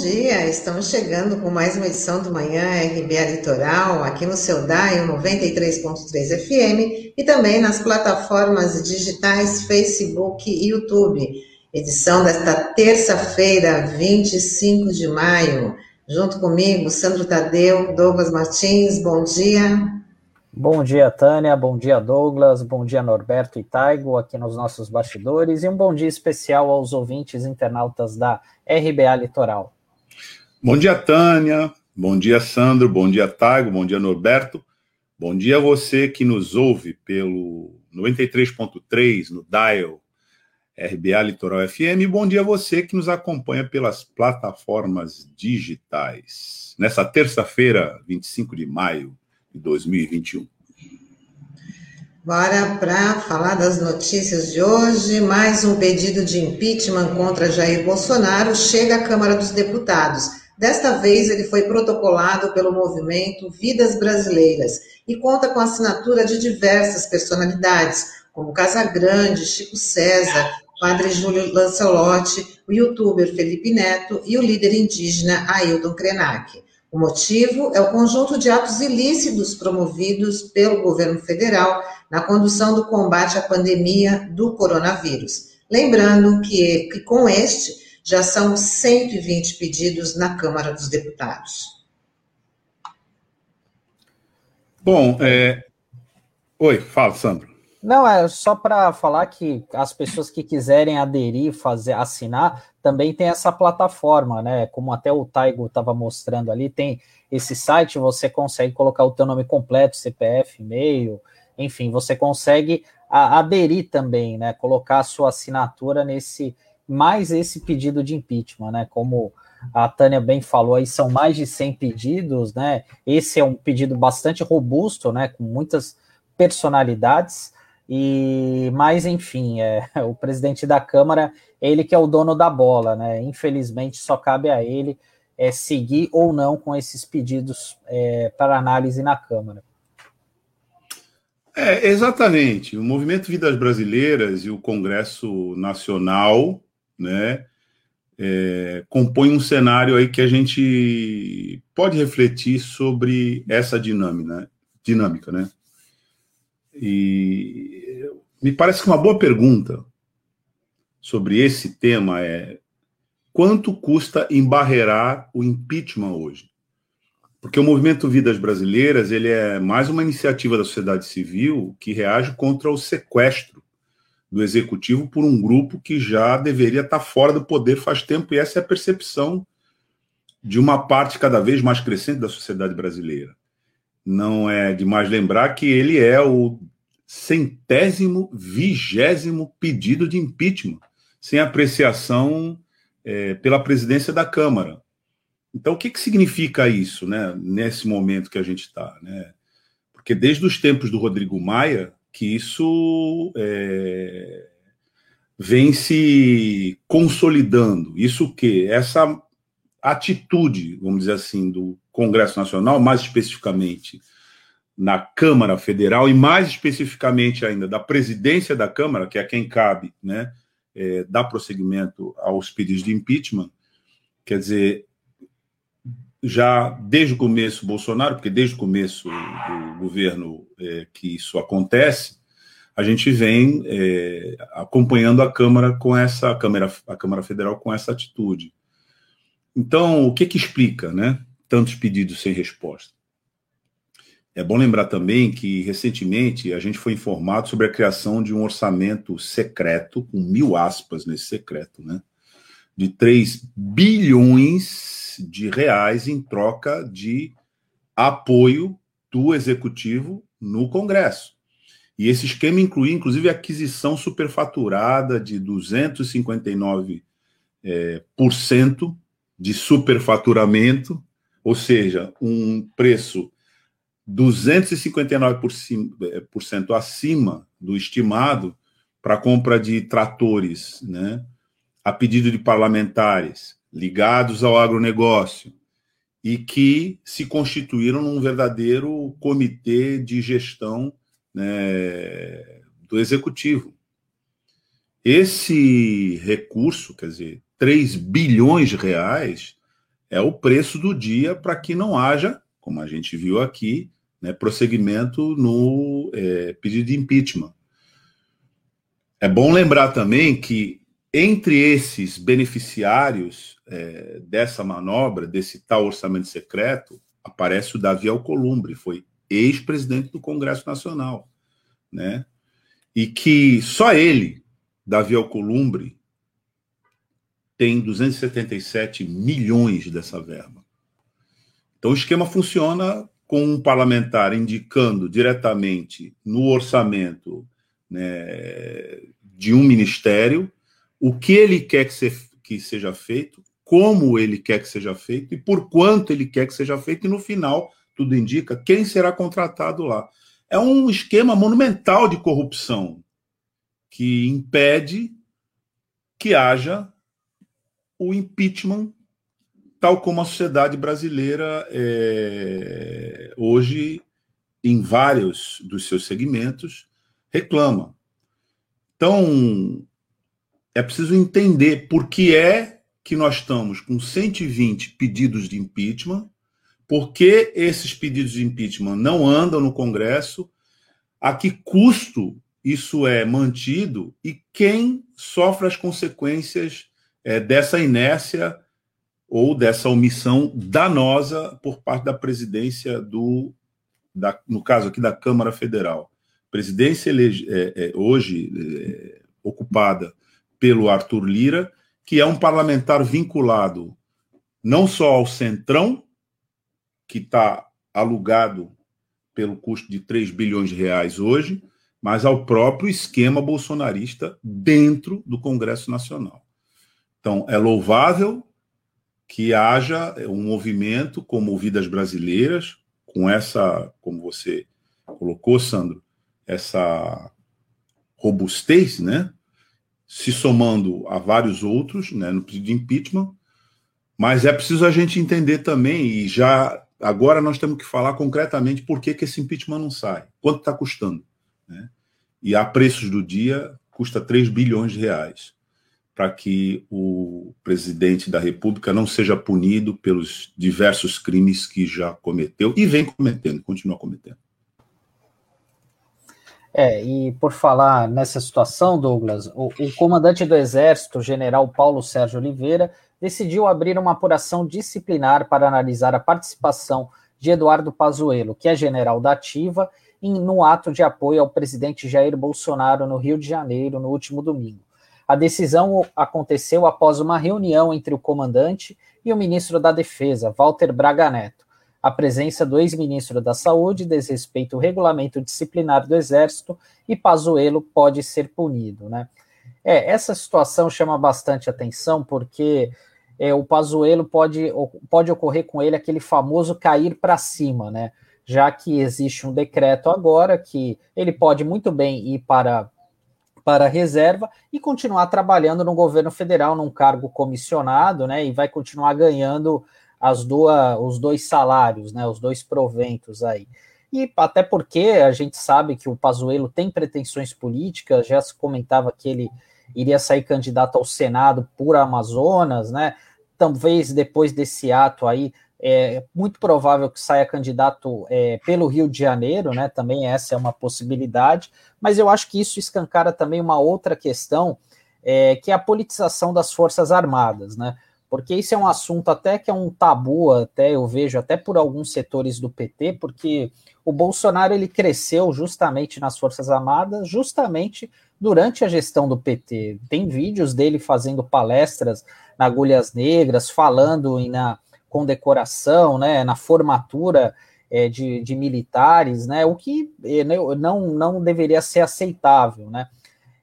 Dia, estamos chegando com mais uma edição do Manhã RBA Litoral, aqui no seu DAIO 93.3 FM e também nas plataformas digitais Facebook e YouTube. Edição desta terça-feira, 25 de maio. Junto comigo, Sandro Tadeu, Douglas Martins, bom dia. Bom dia, Tânia. Bom dia, Douglas. Bom dia, Norberto e Taigo, aqui nos nossos bastidores. E um bom dia especial aos ouvintes internautas da RBA Litoral. Bom dia, Tânia. Bom dia, Sandro. Bom dia, Taigo. Bom dia, Norberto. Bom dia a você que nos ouve pelo 93.3 no Dial RBA Litoral FM. Bom dia a você que nos acompanha pelas plataformas digitais. Nessa terça-feira, 25 de maio 2021. Bora para falar das notícias de hoje. Mais um pedido de impeachment contra Jair Bolsonaro chega à Câmara dos Deputados. Desta vez, ele foi protocolado pelo movimento Vidas Brasileiras e conta com a assinatura de diversas personalidades, como Casagrande, Chico César, Padre Júlio Lancelotti, o youtuber Felipe Neto e o líder indígena Ailton Krenak. O motivo é o conjunto de atos ilícitos promovidos pelo governo federal na condução do combate à pandemia do coronavírus. Lembrando que, que com este já são 120 pedidos na Câmara dos Deputados. Bom, é... oi, fala, Sandro. Não, é só para falar que as pessoas que quiserem aderir, fazer, assinar, também tem essa plataforma, né? Como até o Taigo estava mostrando ali, tem esse site, você consegue colocar o teu nome completo, CPF, e-mail, enfim, você consegue a, aderir também, né? Colocar a sua assinatura nesse, mais esse pedido de impeachment, né? Como a Tânia bem falou, aí são mais de 100 pedidos, né? Esse é um pedido bastante robusto, né? Com muitas personalidades. E, mas enfim, é, o presidente da Câmara, ele que é o dono da bola, né? Infelizmente, só cabe a ele é, seguir ou não com esses pedidos é, para análise na Câmara. É, exatamente. O Movimento Vidas Brasileiras e o Congresso Nacional, né, é, compõem um cenário aí que a gente pode refletir sobre essa dinâmica, dinâmica, né? E me parece que uma boa pergunta sobre esse tema é quanto custa embarrear o impeachment hoje? Porque o movimento Vidas Brasileiras ele é mais uma iniciativa da sociedade civil que reage contra o sequestro do executivo por um grupo que já deveria estar fora do poder faz tempo, e essa é a percepção de uma parte cada vez mais crescente da sociedade brasileira não é demais lembrar que ele é o centésimo, vigésimo pedido de impeachment, sem apreciação é, pela presidência da Câmara. Então, o que, que significa isso, né, nesse momento que a gente está? Né? Porque desde os tempos do Rodrigo Maia, que isso é, vem se consolidando. Isso o quê? Essa atitude, vamos dizer assim, do Congresso Nacional, mais especificamente na Câmara Federal e mais especificamente ainda da presidência da Câmara, que é quem cabe, né, é, dar prosseguimento aos pedidos de impeachment, quer dizer, já desde o começo Bolsonaro, porque desde o começo do governo é, que isso acontece, a gente vem é, acompanhando a Câmara com essa a Câmara, a Câmara Federal com essa atitude. Então, o que que explica, né? tantos pedidos sem resposta. É bom lembrar também que, recentemente, a gente foi informado sobre a criação de um orçamento secreto, com mil aspas nesse secreto, né? De 3 bilhões de reais em troca de apoio do executivo no Congresso. E esse esquema inclui, inclusive, a aquisição superfaturada de 259% é, por cento de superfaturamento ou seja, um preço 259% acima do estimado para compra de tratores, né, a pedido de parlamentares ligados ao agronegócio e que se constituíram num verdadeiro comitê de gestão né, do executivo. Esse recurso, quer dizer, 3 bilhões de reais, é o preço do dia para que não haja, como a gente viu aqui, né, prosseguimento no é, pedido de impeachment. É bom lembrar também que entre esses beneficiários é, dessa manobra, desse tal orçamento secreto, aparece o Davi Alcolumbre, foi ex-presidente do Congresso Nacional, né? E que só ele, Davi Alcolumbre, tem 277 milhões dessa verba. Então o esquema funciona com um parlamentar indicando diretamente no orçamento né, de um ministério o que ele quer que, se, que seja feito, como ele quer que seja feito e por quanto ele quer que seja feito, e no final, tudo indica quem será contratado lá. É um esquema monumental de corrupção que impede que haja o impeachment, tal como a sociedade brasileira é, hoje, em vários dos seus segmentos, reclama. Então, é preciso entender por que é que nós estamos com 120 pedidos de impeachment, por que esses pedidos de impeachment não andam no Congresso, a que custo isso é mantido e quem sofre as consequências é, dessa inércia ou dessa omissão danosa por parte da presidência do, da, no caso aqui da Câmara Federal. Presidência elege, é, é, hoje é, ocupada pelo Arthur Lira, que é um parlamentar vinculado não só ao Centrão, que está alugado pelo custo de 3 bilhões de reais hoje, mas ao próprio esquema bolsonarista dentro do Congresso Nacional. Então, é louvável que haja um movimento como Vidas Brasileiras, com essa, como você colocou, Sandro, essa robustez, né? Se somando a vários outros, né, no pedido de impeachment, mas é preciso a gente entender também, e já agora nós temos que falar concretamente por que, que esse impeachment não sai, quanto está custando. Né? E a preços do dia, custa 3 bilhões de reais para que o presidente da República não seja punido pelos diversos crimes que já cometeu e vem cometendo, continua cometendo. É, e por falar nessa situação, Douglas, o, o comandante do Exército, general Paulo Sérgio Oliveira, decidiu abrir uma apuração disciplinar para analisar a participação de Eduardo Pazuello, que é general da Ativa, em, no ato de apoio ao presidente Jair Bolsonaro no Rio de Janeiro no último domingo. A decisão aconteceu após uma reunião entre o comandante e o ministro da Defesa, Walter Braga Neto. A presença do ex-ministro da Saúde desrespeita o regulamento disciplinar do Exército e Pazuello pode ser punido, né? É, essa situação chama bastante atenção porque é, o Pazuello pode, pode ocorrer com ele aquele famoso cair para cima, né? Já que existe um decreto agora que ele pode muito bem ir para para a reserva e continuar trabalhando no governo federal num cargo comissionado, né? E vai continuar ganhando as duas, os dois salários, né? Os dois proventos aí. E até porque a gente sabe que o Pazuello tem pretensões políticas, já se comentava que ele iria sair candidato ao Senado por Amazonas, né? Talvez depois desse ato aí é muito provável que saia candidato é, pelo Rio de Janeiro, né? Também essa é uma possibilidade, mas eu acho que isso escancara também uma outra questão, é, que é a politização das Forças Armadas, né? Porque isso é um assunto até que é um tabu, até eu vejo, até por alguns setores do PT, porque o Bolsonaro ele cresceu justamente nas Forças Armadas, justamente durante a gestão do PT. Tem vídeos dele fazendo palestras na Agulhas Negras, falando em, na condecoração, né, na formatura é, de, de, militares, né, o que é, não, não deveria ser aceitável, né.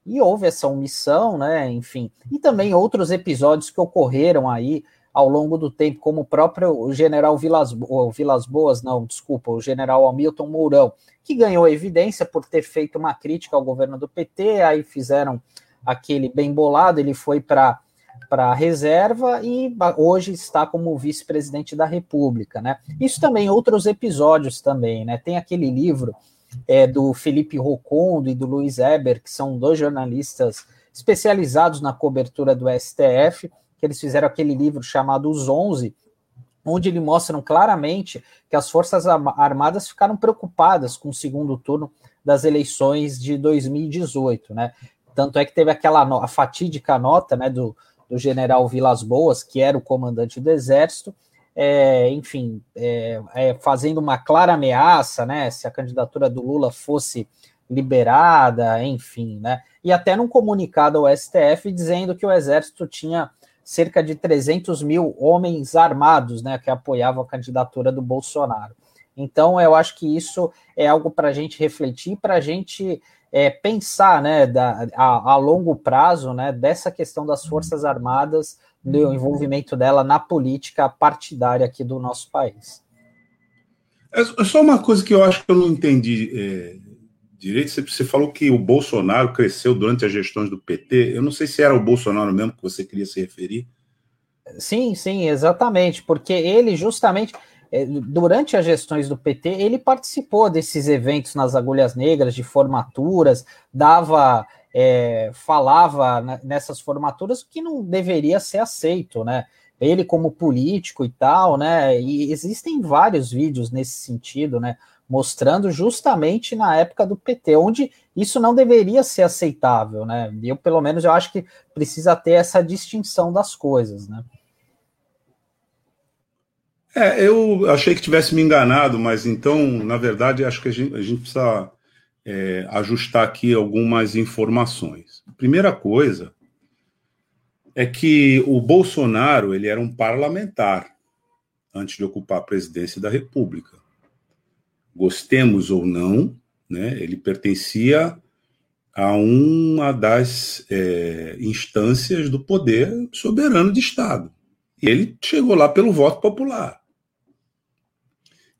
E houve essa omissão, né, enfim, e também outros episódios que ocorreram aí ao longo do tempo, como o próprio general Vilas, Vilas Boas, não, desculpa, o general Hamilton Mourão, que ganhou evidência por ter feito uma crítica ao governo do PT, aí fizeram aquele bem bolado, ele foi para para a reserva e hoje está como vice-presidente da República, né? Isso também outros episódios também, né? Tem aquele livro é, do Felipe Rocondo e do Luiz Eber, que são dois jornalistas especializados na cobertura do STF, que eles fizeram aquele livro chamado Os Onze, onde ele mostram claramente que as Forças Armadas ficaram preocupadas com o segundo turno das eleições de 2018, né? Tanto é que teve aquela a fatídica nota né, do, do general Vilas Boas, que era o comandante do Exército, é, enfim, é, é, fazendo uma clara ameaça, né? Se a candidatura do Lula fosse liberada, enfim, né? E até num comunicado ao STF dizendo que o Exército tinha cerca de 300 mil homens armados, né, que apoiavam a candidatura do Bolsonaro. Então, eu acho que isso é algo para a gente refletir, para a gente é, pensar, né, da, a, a, longo prazo, né, dessa questão das Forças Armadas, do envolvimento dela na política partidária aqui do nosso país. É, é só uma coisa que eu acho que eu não entendi é, direito. Você, você falou que o Bolsonaro cresceu durante as gestões do PT. Eu não sei se era o Bolsonaro mesmo que você queria se referir. Sim, sim, exatamente, porque ele justamente é, durante as gestões do PT, ele participou desses eventos nas agulhas negras, de formaturas, dava, é, falava nessas formaturas que não deveria ser aceito, né? Ele como político e tal, né? E existem vários vídeos nesse sentido, né? Mostrando justamente na época do PT, onde isso não deveria ser aceitável, né? Eu, pelo menos, eu acho que precisa ter essa distinção das coisas, né? É, eu achei que tivesse me enganado, mas então, na verdade, acho que a gente, a gente precisa é, ajustar aqui algumas informações. Primeira coisa é que o Bolsonaro ele era um parlamentar antes de ocupar a presidência da República. Gostemos ou não, né, ele pertencia a uma das é, instâncias do poder soberano de Estado. E ele chegou lá pelo voto popular.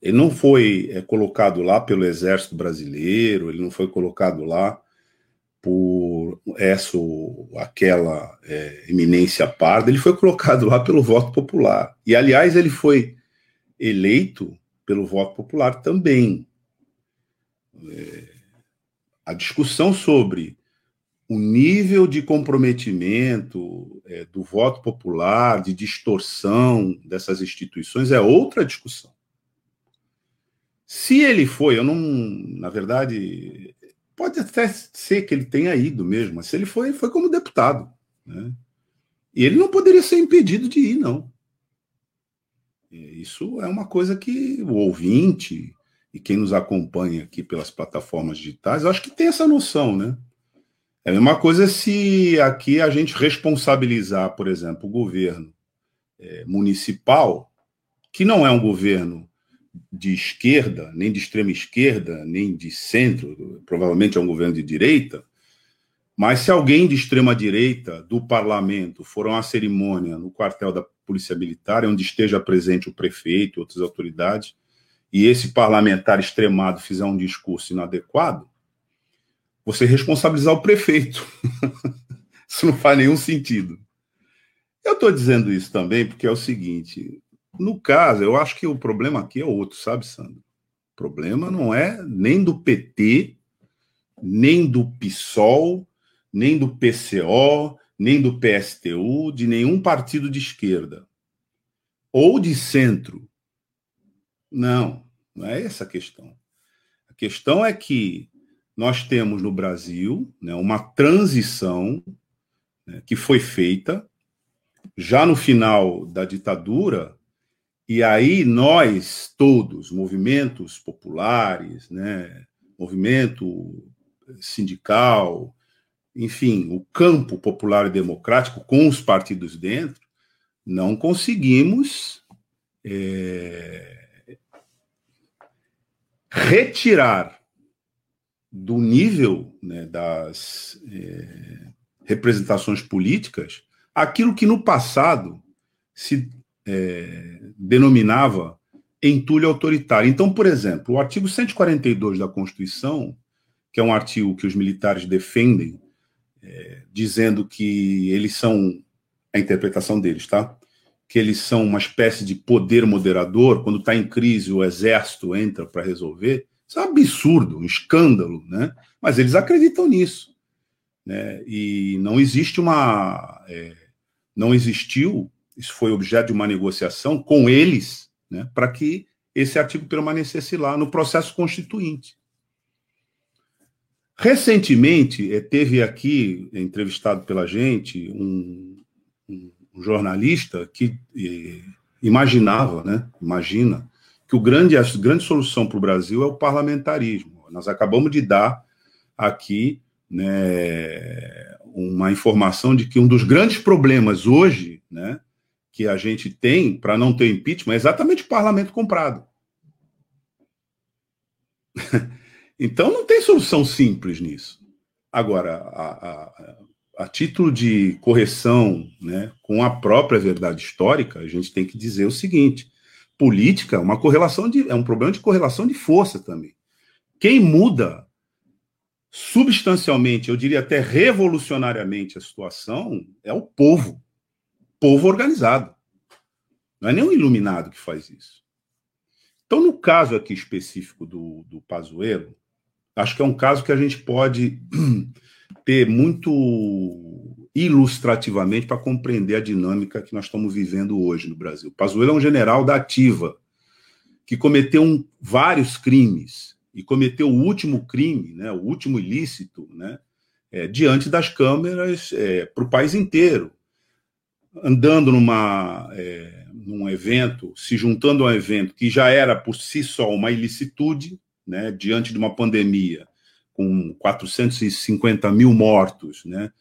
Ele não foi é, colocado lá pelo Exército Brasileiro, ele não foi colocado lá por essa ou aquela é, eminência parda, ele foi colocado lá pelo voto popular. E, aliás, ele foi eleito pelo voto popular também. É, a discussão sobre o nível de comprometimento é, do voto popular, de distorção dessas instituições, é outra discussão. Se ele foi, eu não. Na verdade, pode até ser que ele tenha ido mesmo, mas se ele foi, foi como deputado. Né? E ele não poderia ser impedido de ir, não. Isso é uma coisa que o ouvinte e quem nos acompanha aqui pelas plataformas digitais, eu acho que tem essa noção, né? É a mesma coisa se aqui a gente responsabilizar, por exemplo, o governo é, municipal, que não é um governo de esquerda, nem de extrema esquerda, nem de centro, provavelmente é um governo de direita, mas se alguém de extrema direita do parlamento for a uma cerimônia no quartel da Polícia Militar, onde esteja presente o prefeito e outras autoridades, e esse parlamentar extremado fizer um discurso inadequado, você responsabilizar o prefeito. isso não faz nenhum sentido. Eu estou dizendo isso também porque é o seguinte: no caso, eu acho que o problema aqui é outro, sabe, Sandro? O problema não é nem do PT, nem do PSOL, nem do PCO, nem do PSTU, de nenhum partido de esquerda ou de centro. Não, não é essa a questão. A questão é que nós temos no Brasil né, uma transição né, que foi feita já no final da ditadura e aí nós todos, movimentos populares, né, movimento sindical, enfim, o campo popular e democrático com os partidos dentro, não conseguimos é, retirar do nível né, das é, representações políticas aquilo que no passado se é, denominava entulho autoritário. Então, por exemplo, o artigo 142 da Constituição, que é um artigo que os militares defendem, é, dizendo que eles são, a interpretação deles, tá? Que eles são uma espécie de poder moderador, quando está em crise o exército entra para resolver. Isso é um absurdo, um escândalo, né? Mas eles acreditam nisso. Né? E não existe uma. É, não existiu isso foi objeto de uma negociação com eles, né, para que esse artigo permanecesse lá no processo constituinte. Recentemente, eh, teve aqui, entrevistado pela gente, um, um, jornalista que eh, imaginava, né, imagina, que o grande, a grande solução para o Brasil é o parlamentarismo. Nós acabamos de dar aqui né, uma informação de que um dos grandes problemas hoje né, que a gente tem para não ter impeachment é exatamente o parlamento comprado. então não tem solução simples nisso. Agora, a, a, a título de correção né, com a própria verdade histórica, a gente tem que dizer o seguinte: política é uma correlação de, é um problema de correlação de força também. Quem muda substancialmente, eu diria até revolucionariamente a situação é o povo, povo organizado. Não é nem um iluminado que faz isso. Então, no caso aqui específico do, do Pazuello, acho que é um caso que a gente pode ter muito ilustrativamente para compreender a dinâmica que nós estamos vivendo hoje no Brasil. Pazuello é um general da ativa que cometeu um, vários crimes e cometeu o último crime, né, o último ilícito, né, é, diante das câmeras é, para o país inteiro, andando numa é, num evento, se juntando a um evento que já era por si só uma ilicitude, né, diante de uma pandemia com 450 mil mortos, né,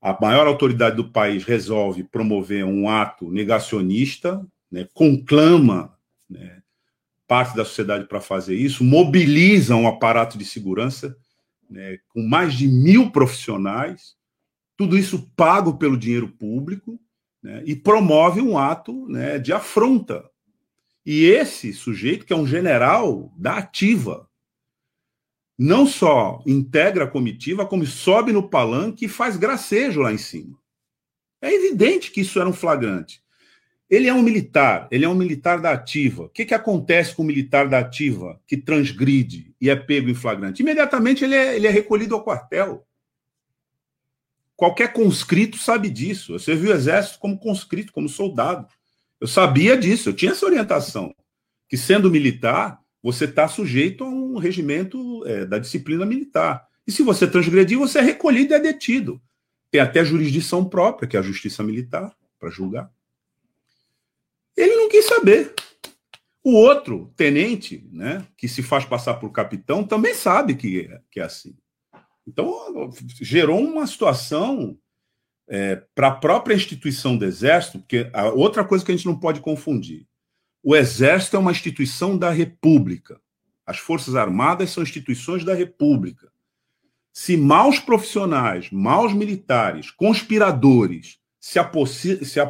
a maior autoridade do país resolve promover um ato negacionista, né, conclama né, parte da sociedade para fazer isso, mobiliza um aparato de segurança né, com mais de mil profissionais, tudo isso pago pelo dinheiro público, né, e promove um ato né, de afronta. E esse sujeito, que é um general da ativa, não só integra a comitiva, como sobe no palanque e faz gracejo lá em cima. É evidente que isso era um flagrante. Ele é um militar, ele é um militar da ativa. O que, que acontece com o militar da ativa que transgride e é pego em flagrante? Imediatamente ele é, ele é recolhido ao quartel. Qualquer conscrito sabe disso. Eu servi o exército como conscrito, como soldado. Eu sabia disso, eu tinha essa orientação. Que sendo militar, você está sujeito a um regimento é, da disciplina militar. E se você transgredir, você é recolhido e é detido. Tem até jurisdição própria, que é a justiça militar, para julgar. Ele não quis saber. O outro, tenente, né, que se faz passar por capitão, também sabe que é, que é assim. Então, gerou uma situação é, para a própria instituição do Exército, porque a outra coisa que a gente não pode confundir o Exército é uma instituição da República. As Forças Armadas são instituições da República. Se maus profissionais, maus militares, conspiradores se, se,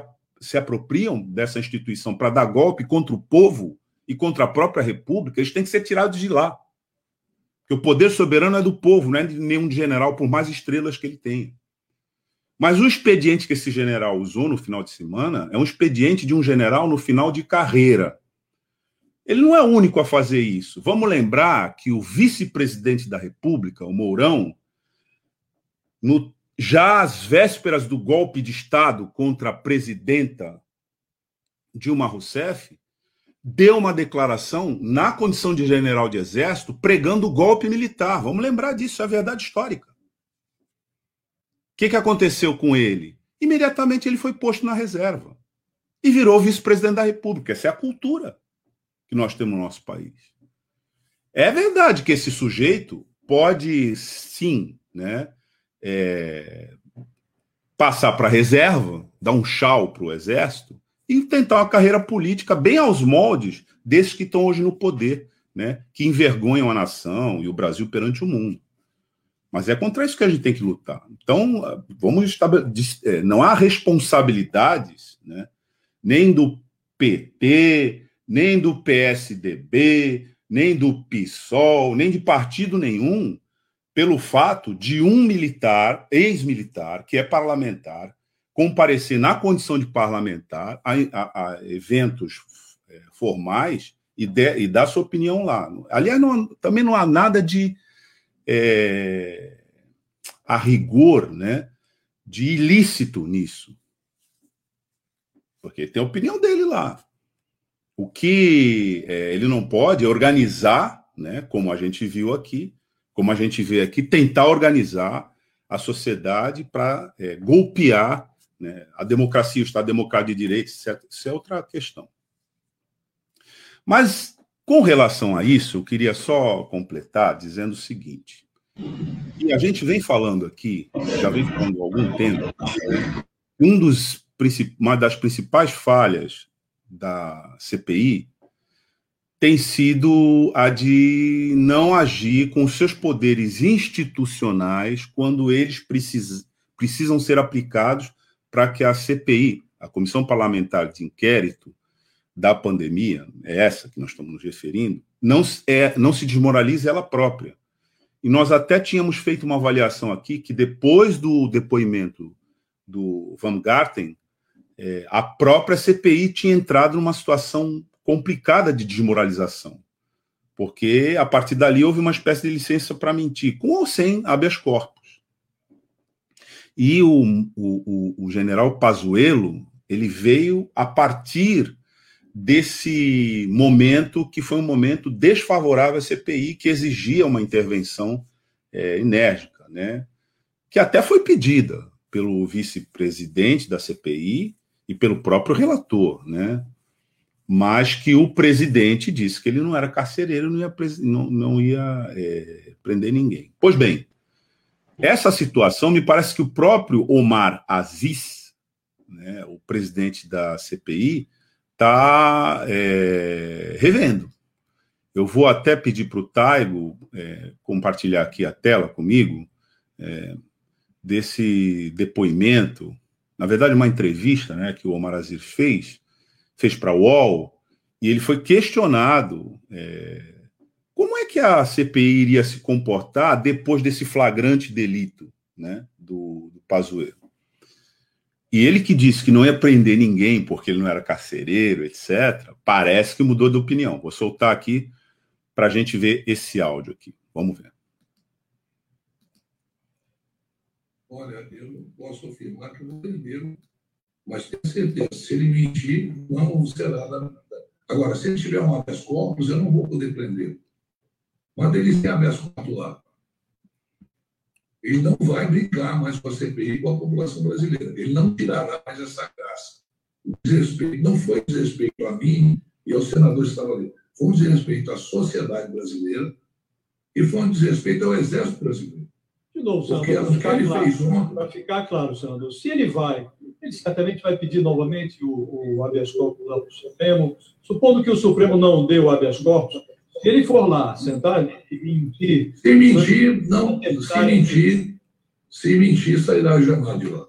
se apropriam dessa instituição para dar golpe contra o povo e contra a própria República, eles têm que ser tirados de lá. Porque o poder soberano é do povo, não é de nenhum general, por mais estrelas que ele tenha. Mas o expediente que esse general usou no final de semana é um expediente de um general no final de carreira. Ele não é o único a fazer isso. Vamos lembrar que o vice-presidente da República, o Mourão, no, já às vésperas do golpe de Estado contra a presidenta Dilma Rousseff, deu uma declaração na condição de general de exército pregando o golpe militar. Vamos lembrar disso, é verdade histórica que, que aconteceu com ele? Imediatamente ele foi posto na reserva e virou vice-presidente da República. Essa é a cultura que nós temos no nosso país. É verdade que esse sujeito pode, sim, né, é, passar para a reserva, dar um chau para o exército e tentar uma carreira política bem aos moldes desses que estão hoje no poder, né, que envergonham a nação e o Brasil perante o mundo. Mas é contra isso que a gente tem que lutar. Então, vamos. É, não há responsabilidades, né, nem do PT, nem do PSDB, nem do PSOL, nem de partido nenhum, pelo fato de um militar, ex-militar, que é parlamentar, comparecer na condição de parlamentar a, a, a eventos é, formais e, de, e, dar sua opinião lá. Aliás, não, também não há nada de é, a rigor né, de ilícito nisso. porque tem a opinião dele lá. O que é, ele não pode é organizar, né, como a gente viu aqui, como a gente vê aqui, tentar organizar a sociedade para é, golpear né, a democracia, o Estado Democrático de Direito, etc. Isso é outra questão. Mas, com relação a isso, eu queria só completar dizendo o seguinte: e a gente vem falando aqui, já vem falando há algum tempo, um dos, uma das principais falhas da CPI tem sido a de não agir com seus poderes institucionais quando eles precis, precisam ser aplicados para que a CPI, a Comissão Parlamentar de Inquérito da pandemia, é essa que nós estamos nos referindo, não, é, não se desmoralize ela própria. E nós até tínhamos feito uma avaliação aqui que depois do depoimento do Van Garten, é, a própria CPI tinha entrado numa situação complicada de desmoralização, porque a partir dali houve uma espécie de licença para mentir, com ou sem habeas corpus. E o, o, o general Pazuello, ele veio a partir desse momento que foi um momento desfavorável à CPI, que exigia uma intervenção é, enérgica, né? que até foi pedida pelo vice-presidente da CPI e pelo próprio relator, né? mas que o presidente disse que ele não era carcereiro, não ia, não, não ia é, prender ninguém. Pois bem, essa situação me parece que o próprio Omar Aziz, né, o presidente da CPI, está é, revendo. Eu vou até pedir para o Taigo é, compartilhar aqui a tela comigo é, desse depoimento, na verdade, uma entrevista né, que o Omar Aziz fez, fez para a UOL, e ele foi questionado é, como é que a CPI iria se comportar depois desse flagrante delito né, do, do Pazuello. E ele que disse que não ia prender ninguém porque ele não era carcereiro, etc., parece que mudou de opinião. Vou soltar aqui para a gente ver esse áudio aqui. Vamos ver. Olha, eu não posso afirmar que não prenderam, mas tenho certeza, se ele mentir, não será nada. Agora, se ele tiver um habeas corpus, eu não vou poder prender. Mas ele tem habeas corpus lá ele não vai brincar mais com a CPI e com a população brasileira. Ele não tirará mais essa graça. O desrespeito não foi desrespeito a mim e aos senadores que estavam ali. Foi um desrespeito à sociedade brasileira e foi um desrespeito ao Exército brasileiro. De novo, senador, para ficar, claro, senador, se ele vai, ele certamente vai pedir novamente o, o habeas corpus lá para o Supremo, supondo que o Supremo não dê o habeas corpus, se ele for lá sentar e mentir. Se mentir, não. Se mentir, se mentir, sairá jamais de lá.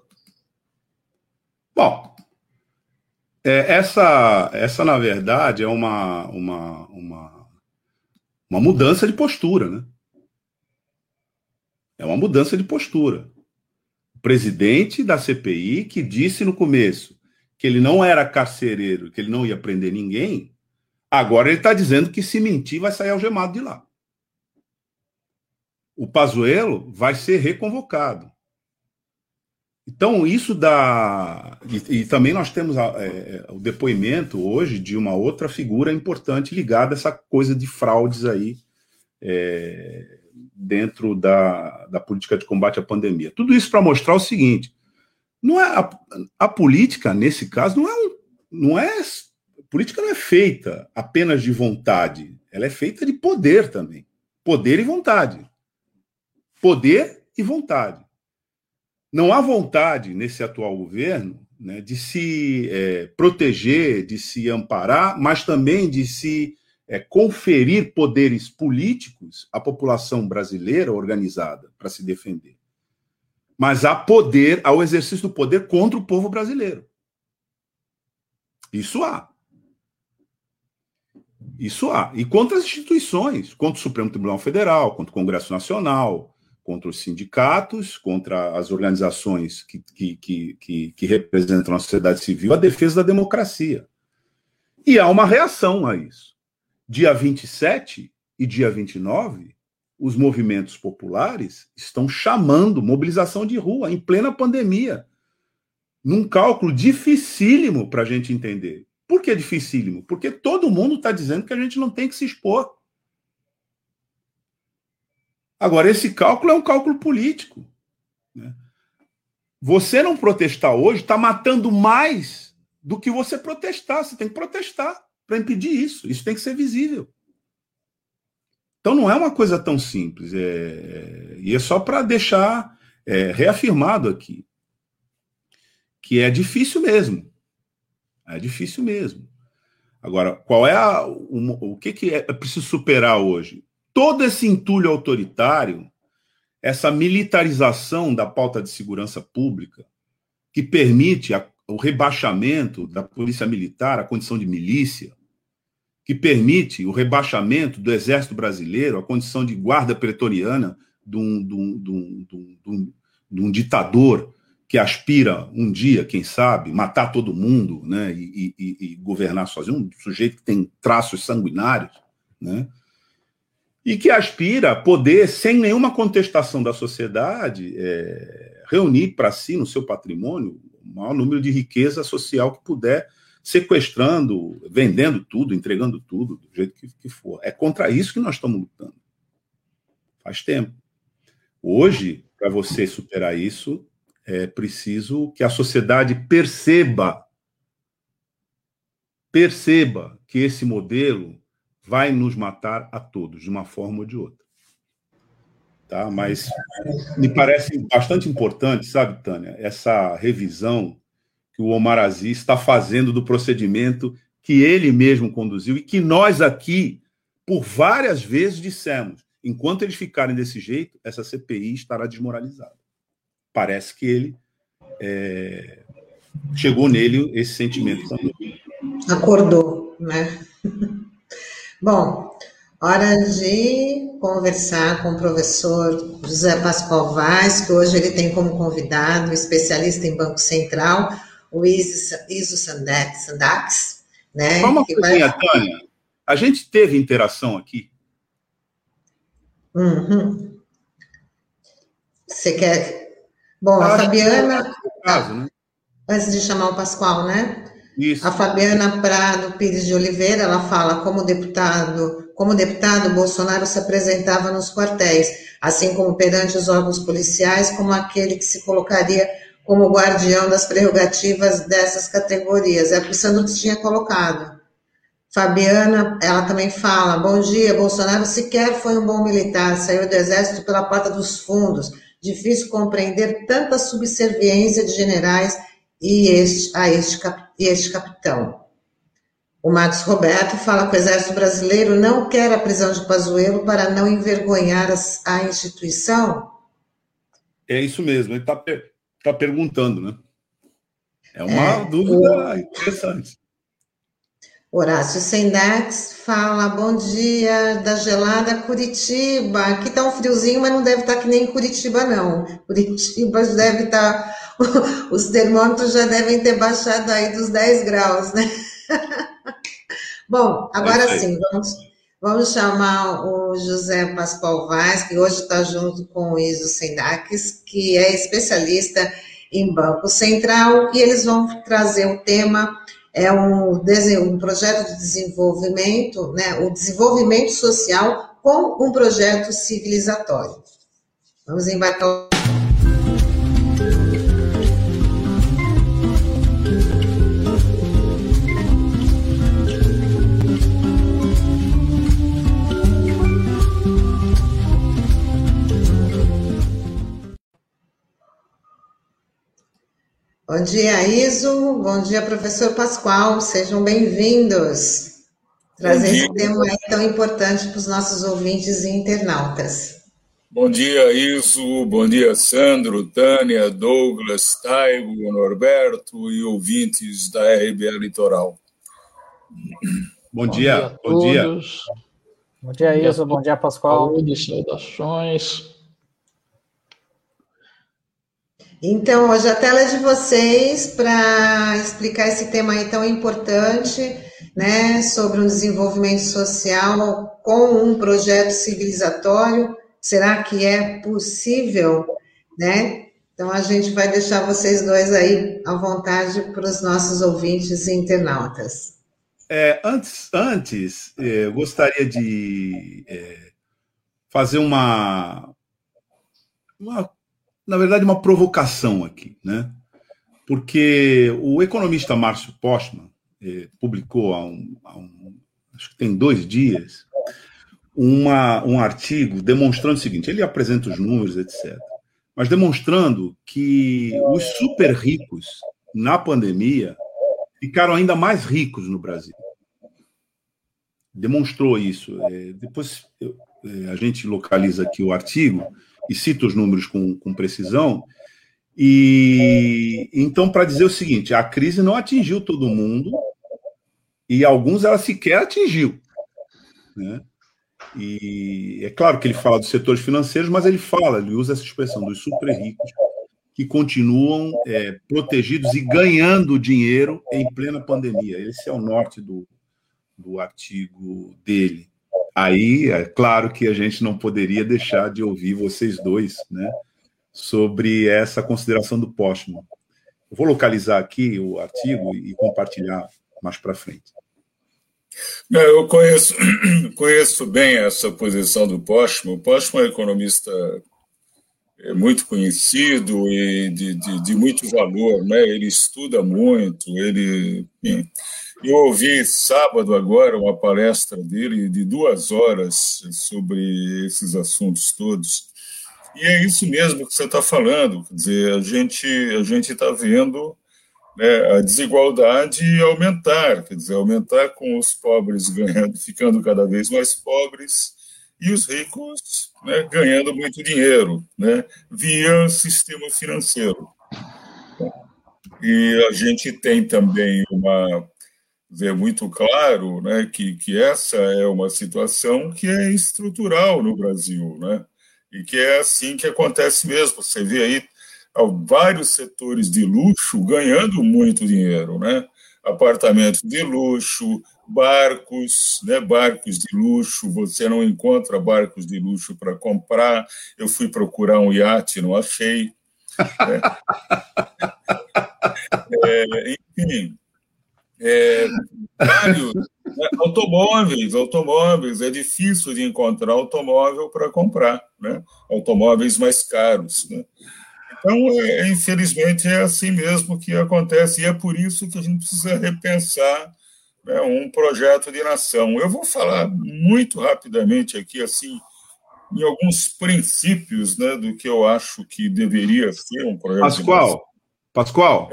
Bom, é, essa, essa, na verdade, é uma, uma, uma, uma mudança de postura, né? É uma mudança de postura. O presidente da CPI, que disse no começo que ele não era carcereiro, que ele não ia prender ninguém, Agora ele está dizendo que se mentir vai sair algemado de lá. O Pazuello vai ser reconvocado. Então, isso dá. E, e também nós temos a, é, o depoimento hoje de uma outra figura importante ligada a essa coisa de fraudes aí é, dentro da, da política de combate à pandemia. Tudo isso para mostrar o seguinte: não é a, a política, nesse caso, não é, um, não é Política não é feita apenas de vontade, ela é feita de poder também. Poder e vontade. Poder e vontade. Não há vontade nesse atual governo né, de se é, proteger, de se amparar, mas também de se é, conferir poderes políticos à população brasileira organizada para se defender. Mas há poder, ao exercício do poder contra o povo brasileiro. Isso há. Isso há. E contra as instituições, contra o Supremo Tribunal Federal, contra o Congresso Nacional, contra os sindicatos, contra as organizações que, que, que, que, que representam a sociedade civil, a defesa da democracia. E há uma reação a isso. Dia 27 e dia 29, os movimentos populares estão chamando mobilização de rua em plena pandemia num cálculo dificílimo para a gente entender. Por que dificílimo? Porque todo mundo está dizendo que a gente não tem que se expor. Agora, esse cálculo é um cálculo político. Né? Você não protestar hoje está matando mais do que você protestar. Você tem que protestar para impedir isso. Isso tem que ser visível. Então não é uma coisa tão simples. É... é e é só para deixar é, reafirmado aqui que é difícil mesmo. É difícil mesmo. Agora, qual é a, o, o que, que é preciso superar hoje? Todo esse entulho autoritário, essa militarização da pauta de segurança pública, que permite a, o rebaixamento da polícia militar à condição de milícia, que permite o rebaixamento do exército brasileiro à condição de guarda pretoriana de um, de um, de um, de um ditador que aspira um dia, quem sabe, matar todo mundo né, e, e, e, governar sozinho, um sujeito que tem traços sanguinários, né, e que aspira a poder, sem nenhuma contestação da sociedade, é, reunir para si, no seu patrimônio, o maior número de riqueza social que puder, sequestrando, vendendo tudo, entregando tudo, do jeito que, que for. É contra isso que nós estamos lutando. Faz tempo. Hoje, para você superar isso, é preciso que a sociedade perceba perceba que esse modelo vai nos matar a todos, de uma forma ou de outra. Tá? Mas me parece bastante importante, sabe, Tânia, essa revisão que o Omar Aziz está fazendo do procedimento que ele mesmo conduziu e que nós aqui, por várias vezes, dissemos: enquanto eles ficarem desse jeito, essa CPI estará desmoralizada parece que ele é, chegou nele esse sentimento também. Acordou, né? Bom, hora de conversar com o professor José Pascoal Vaz, que hoje ele tem como convidado, especialista em Banco Central, o Iso, Iso Sandax, Sandax né? Só uma coisinha, vai... Tânia. A gente teve interação aqui? Uhum. Você quer Bom, a Fabiana. É caso, né? Antes de chamar o Pascoal, né? Isso. A Fabiana Prado Pires de Oliveira, ela fala como deputado, como deputado, Bolsonaro se apresentava nos quartéis, assim como perante os órgãos policiais, como aquele que se colocaria como guardião das prerrogativas dessas categorias. É o que o Sandro tinha colocado. Fabiana, ela também fala: Bom dia, Bolsonaro sequer foi um bom militar, saiu do exército pela porta dos fundos Difícil compreender tanta subserviência de generais e este, a este, este capitão. O Marcos Roberto fala que o Exército Brasileiro não quer a prisão de Pazuello para não envergonhar as, a instituição? É isso mesmo, ele está tá perguntando, né? É uma é, dúvida o... interessante. Horácio Sendax fala, bom dia da gelada Curitiba. Aqui tá um friozinho, mas não deve estar tá que nem Curitiba, não. Curitiba deve estar, tá, os termômetros já devem ter baixado aí dos 10 graus, né? Bom, agora é sim, vamos, vamos chamar o José Pascoal Vaz, que hoje está junto com o Iso Sendax, que é especialista em Banco Central, e eles vão trazer o tema é um, um projeto de desenvolvimento, né, o desenvolvimento social com um projeto civilizatório. Vamos embarcar. Bom dia, Iso. Bom dia, professor Pascoal. Sejam bem-vindos. Trazer esse tema tão importante para os nossos ouvintes e internautas. Bom dia, Iso. Bom dia, Sandro, Tânia, Douglas, Taigo, Norberto e ouvintes da RBA Litoral. Bom, dia, bom dia. Bom dia, Iso. Bom dia, Pascoal. Saúde, saudações. Então, hoje a tela é de vocês para explicar esse tema aí tão importante, né, sobre um desenvolvimento social com um projeto civilizatório. Será que é possível, né? Então a gente vai deixar vocês dois aí à vontade para os nossos ouvintes e internautas. É, antes, antes é, eu gostaria de é, fazer uma, uma, na verdade, uma provocação aqui, né? Porque o economista Márcio Postman é, publicou há um, há um, acho que tem dois dias, uma, um artigo demonstrando o seguinte: ele apresenta os números, etc mas demonstrando que os super ricos na pandemia ficaram ainda mais ricos no Brasil. Demonstrou isso. É, depois eu, é, a gente localiza aqui o artigo e cita os números com, com precisão. E então, para dizer o seguinte, a crise não atingiu todo mundo e alguns ela sequer atingiu. Né? E é claro que ele fala dos setores financeiros, mas ele fala, ele usa essa expressão dos super ricos que continuam é, protegidos e ganhando dinheiro em plena pandemia. Esse é o norte do, do artigo dele. Aí, é claro que a gente não poderia deixar de ouvir vocês dois, né, sobre essa consideração do Postman. Eu vou localizar aqui o artigo e compartilhar mais para frente. Eu conheço, conheço bem essa posição do Postman. O Postman é um economista é muito conhecido e de, de, de, muito valor, né? Ele estuda muito, ele. Eu ouvi sábado agora uma palestra dele de duas horas sobre esses assuntos todos. E é isso mesmo que você está falando, quer dizer, a gente a gente está vendo né, a desigualdade aumentar, quer dizer, aumentar com os pobres ganhando, ficando cada vez mais pobres e os ricos né, ganhando muito dinheiro, né, via sistema financeiro. E a gente tem também uma dizer, muito claro, né, que que essa é uma situação que é estrutural no Brasil, né, e que é assim que acontece mesmo. Você vê aí vários setores de luxo ganhando muito dinheiro, né? Apartamentos de luxo, barcos, né? Barcos de luxo. Você não encontra barcos de luxo para comprar. Eu fui procurar um iate, não achei. Né? é, enfim, é, vários né? automóveis, automóveis. É difícil de encontrar automóvel para comprar, né? Automóveis mais caros, né? Então, é, infelizmente, é assim mesmo que acontece, e é por isso que a gente precisa repensar né, um projeto de nação. Eu vou falar muito rapidamente aqui, assim, em alguns princípios né, do que eu acho que deveria ser um projeto Pascoal, de nação. Pascoal,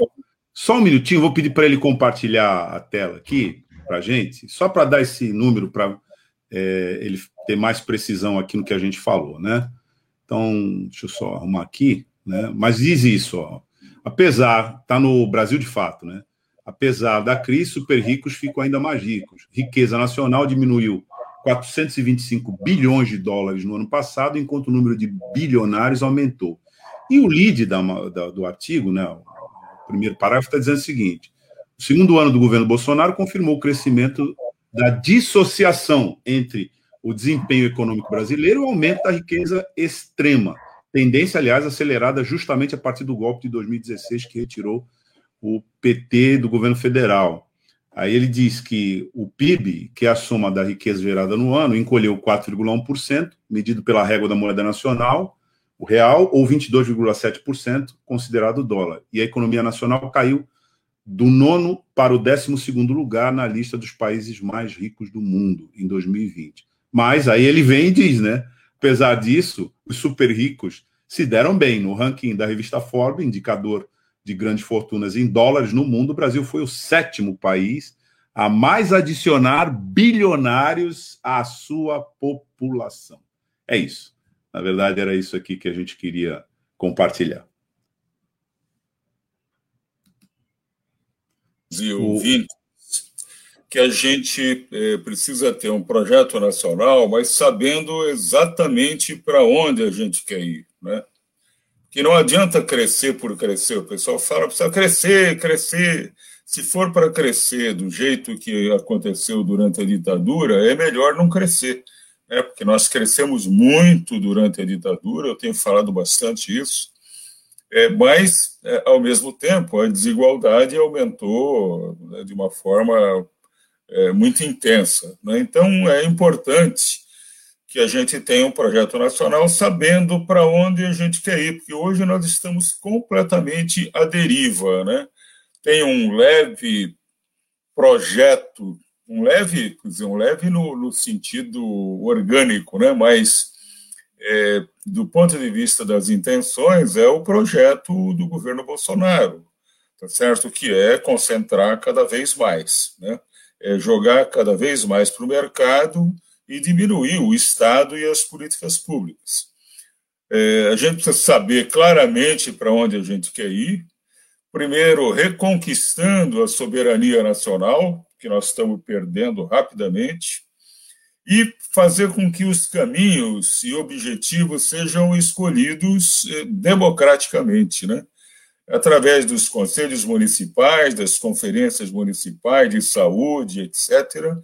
só um minutinho, vou pedir para ele compartilhar a tela aqui para gente, só para dar esse número para é, ele ter mais precisão aqui no que a gente falou, né? Então, deixa eu só arrumar aqui. Né? Mas diz isso, ó, apesar, está no Brasil de fato, né? apesar da crise, super ricos ficam ainda mais ricos. Riqueza nacional diminuiu 425 bilhões de dólares no ano passado, enquanto o número de bilionários aumentou. E o lead da, da, do artigo, né, primeiro parágrafo, está dizendo o seguinte: o segundo ano do governo Bolsonaro confirmou o crescimento da dissociação entre o desempenho econômico brasileiro e o aumento da riqueza extrema Tendência, aliás, acelerada justamente a partir do golpe de 2016 que retirou o PT do governo federal. Aí ele diz que o PIB, que é a soma da riqueza gerada no ano, encolheu 4,1%, medido pela régua da moeda nacional, o real, ou 22,7%, considerado dólar. E a economia nacional caiu do nono para o décimo segundo lugar na lista dos países mais ricos do mundo em 2020. Mas aí ele vem e diz, né? Apesar disso, os super ricos se deram bem. No ranking da revista Forbes, indicador de grandes fortunas em dólares no mundo, o Brasil foi o sétimo país a mais adicionar bilionários à sua população. É isso. Na verdade, era isso aqui que a gente queria compartilhar. E ouvintes, que a gente é, precisa ter um projeto nacional, mas sabendo exatamente para onde a gente quer ir. Né? Que não adianta crescer por crescer. O pessoal fala, precisa crescer, crescer. Se for para crescer do jeito que aconteceu durante a ditadura, é melhor não crescer. Né? Porque nós crescemos muito durante a ditadura, eu tenho falado bastante isso. É, mas, é, ao mesmo tempo, a desigualdade aumentou né, de uma forma é, muito intensa. Né? Então, é importante que a gente tenha um projeto nacional sabendo para onde a gente quer ir, porque hoje nós estamos completamente à deriva. Né? Tem um leve projeto, um leve, quer dizer, um leve no, no sentido orgânico, né? mas é, do ponto de vista das intenções, é o projeto do governo Bolsonaro, tá certo? Que é concentrar cada vez mais, né? É jogar cada vez mais para o mercado e diminuir o Estado e as políticas públicas. É, a gente precisa saber claramente para onde a gente quer ir. Primeiro, reconquistando a soberania nacional, que nós estamos perdendo rapidamente e fazer com que os caminhos e objetivos sejam escolhidos eh, democraticamente, né? através dos conselhos municipais, das conferências municipais de saúde, etc.,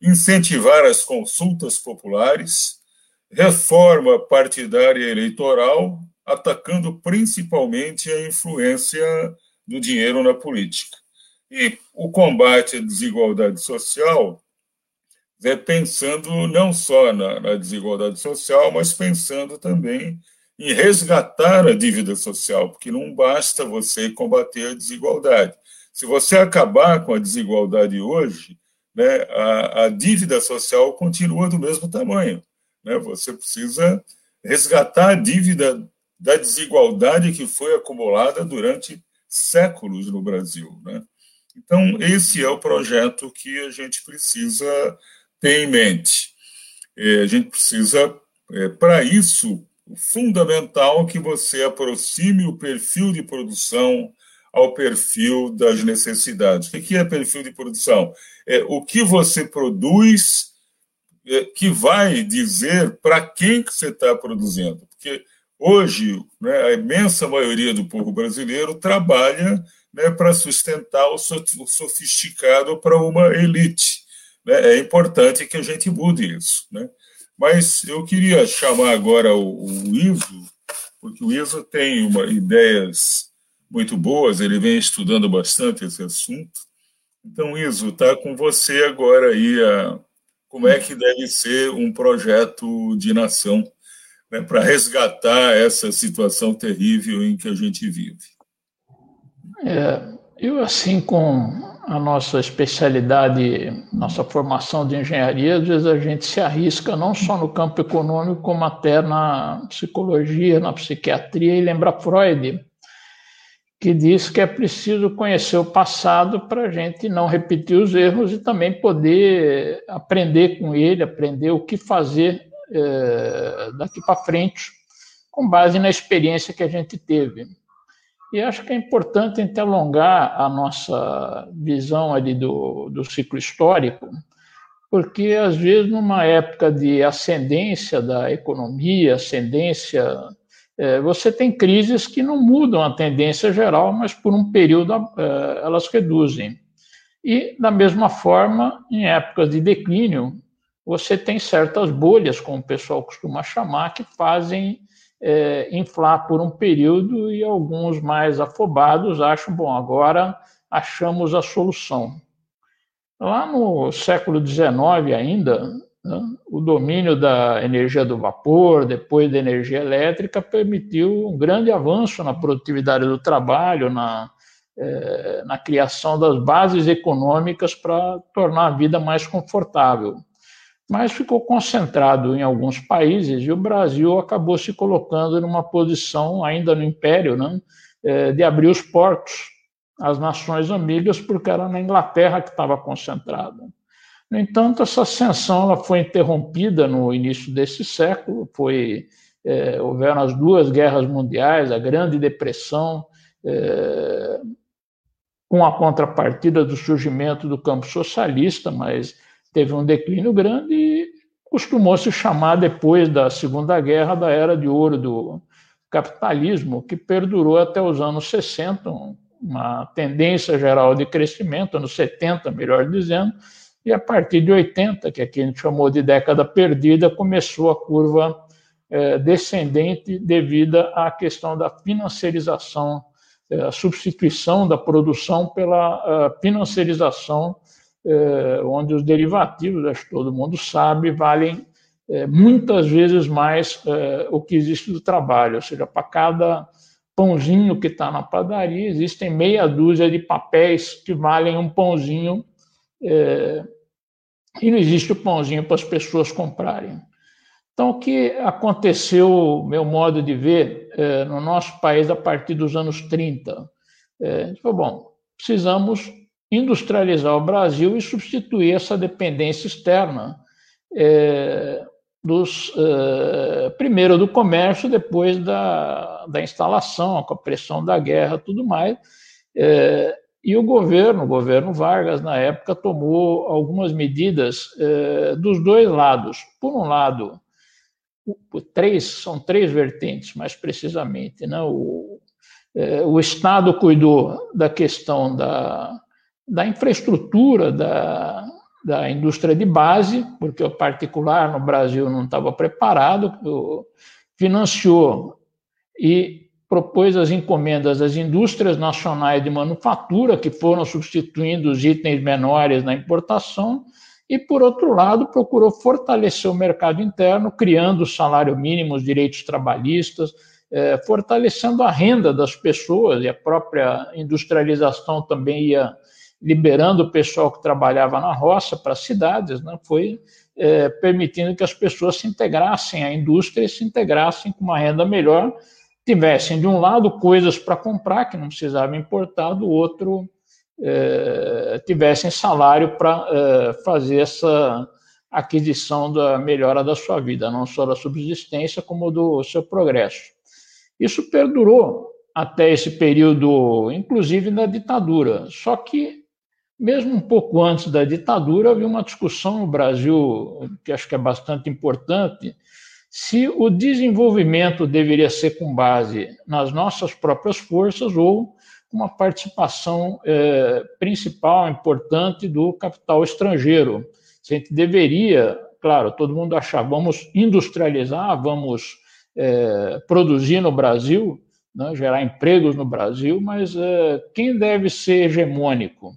incentivar as consultas populares, reforma partidária eleitoral, atacando principalmente a influência do dinheiro na política. E o combate à desigualdade social é pensando não só na, na desigualdade social, mas pensando também em resgatar a dívida social, porque não basta você combater a desigualdade. Se você acabar com a desigualdade hoje, né, a, a dívida social continua do mesmo tamanho. Né? Você precisa resgatar a dívida da desigualdade que foi acumulada durante séculos no Brasil. Né? Então, esse é o projeto que a gente precisa ter em mente. É, a gente precisa, é, para isso, fundamental que você aproxime o perfil de produção ao perfil das necessidades. O que é perfil de produção? É o que você produz é, que vai dizer para quem que você está produzindo. Porque hoje né, a imensa maioria do povo brasileiro trabalha né, para sustentar o sofisticado para uma elite né, é importante que a gente mude isso. Né? Mas eu queria chamar agora o, o Ivo, porque o Ivo tem uma, ideias muito boas, ele vem estudando bastante esse assunto. Então, Iso, está com você agora aí a, como é que deve ser um projeto de nação né, para resgatar essa situação terrível em que a gente vive. É, eu, assim, com a nossa especialidade, nossa formação de engenharia, às vezes a gente se arrisca não só no campo econômico, como até na psicologia, na psiquiatria, e lembra Freud, que diz que é preciso conhecer o passado para a gente não repetir os erros e também poder aprender com ele, aprender o que fazer é, daqui para frente, com base na experiência que a gente teve. E acho que é importante alongar a nossa visão ali do, do ciclo histórico, porque às vezes numa época de ascendência da economia, ascendência, é, você tem crises que não mudam a tendência geral, mas por um período é, elas reduzem. E da mesma forma, em épocas de declínio, você tem certas bolhas, como o pessoal costuma chamar, que fazem é, inflar por um período e alguns mais afobados acham, bom, agora achamos a solução. Lá no século XIX ainda, né, o domínio da energia do vapor, depois da energia elétrica, permitiu um grande avanço na produtividade do trabalho, na, é, na criação das bases econômicas para tornar a vida mais confortável mas ficou concentrado em alguns países e o Brasil acabou se colocando numa posição, ainda no Império, né, é, de abrir os portos às nações amigas, porque era na Inglaterra que estava concentrado. No entanto, essa ascensão ela foi interrompida no início desse século, foi, é, houveram as duas guerras mundiais, a Grande Depressão, é, com a contrapartida do surgimento do campo socialista, mas teve um declínio grande e costumou se chamar depois da Segunda Guerra da era de ouro do capitalismo, que perdurou até os anos 60, uma tendência geral de crescimento, anos 70, melhor dizendo, e a partir de 80, que aqui a gente chamou de década perdida, começou a curva é, descendente devido à questão da financiarização, é, a substituição da produção pela financiarização, é, onde os derivativos, acho que todo mundo sabe, valem é, muitas vezes mais é, o que existe do trabalho, ou seja, para cada pãozinho que está na padaria, existem meia dúzia de papéis que valem um pãozinho é, e não existe o pãozinho para as pessoas comprarem. Então, o que aconteceu, meu modo de ver, é, no nosso país a partir dos anos 30? É, bom, precisamos industrializar o Brasil e substituir essa dependência externa é, dos, uh, primeiro do comércio, depois da, da instalação, com a pressão da guerra tudo mais. É, e o governo, o governo Vargas, na época, tomou algumas medidas é, dos dois lados. Por um lado, três, são três vertentes, mais precisamente. Né? O, é, o Estado cuidou da questão da, da infraestrutura, da, da indústria de base, porque o particular no Brasil não estava preparado, financiou e propôs as encomendas às indústrias nacionais de manufatura, que foram substituindo os itens menores na importação, e, por outro lado, procurou fortalecer o mercado interno, criando o salário mínimo, os direitos trabalhistas, eh, fortalecendo a renda das pessoas, e a própria industrialização também ia liberando o pessoal que trabalhava na roça para as cidades, né, foi é, permitindo que as pessoas se integrassem à indústria e se integrassem com uma renda melhor, tivessem, de um lado, coisas para comprar, que não precisavam importar, do outro, é, tivessem salário para é, fazer essa aquisição da melhora da sua vida, não só da subsistência, como do seu progresso. Isso perdurou até esse período, inclusive na ditadura. Só que mesmo um pouco antes da ditadura, havia uma discussão no Brasil, que acho que é bastante importante, se o desenvolvimento deveria ser com base nas nossas próprias forças ou uma participação é, principal, importante do capital estrangeiro. Se a gente deveria, claro, todo mundo achar, vamos industrializar, vamos é, produzir no Brasil, né, gerar empregos no Brasil, mas é, quem deve ser hegemônico?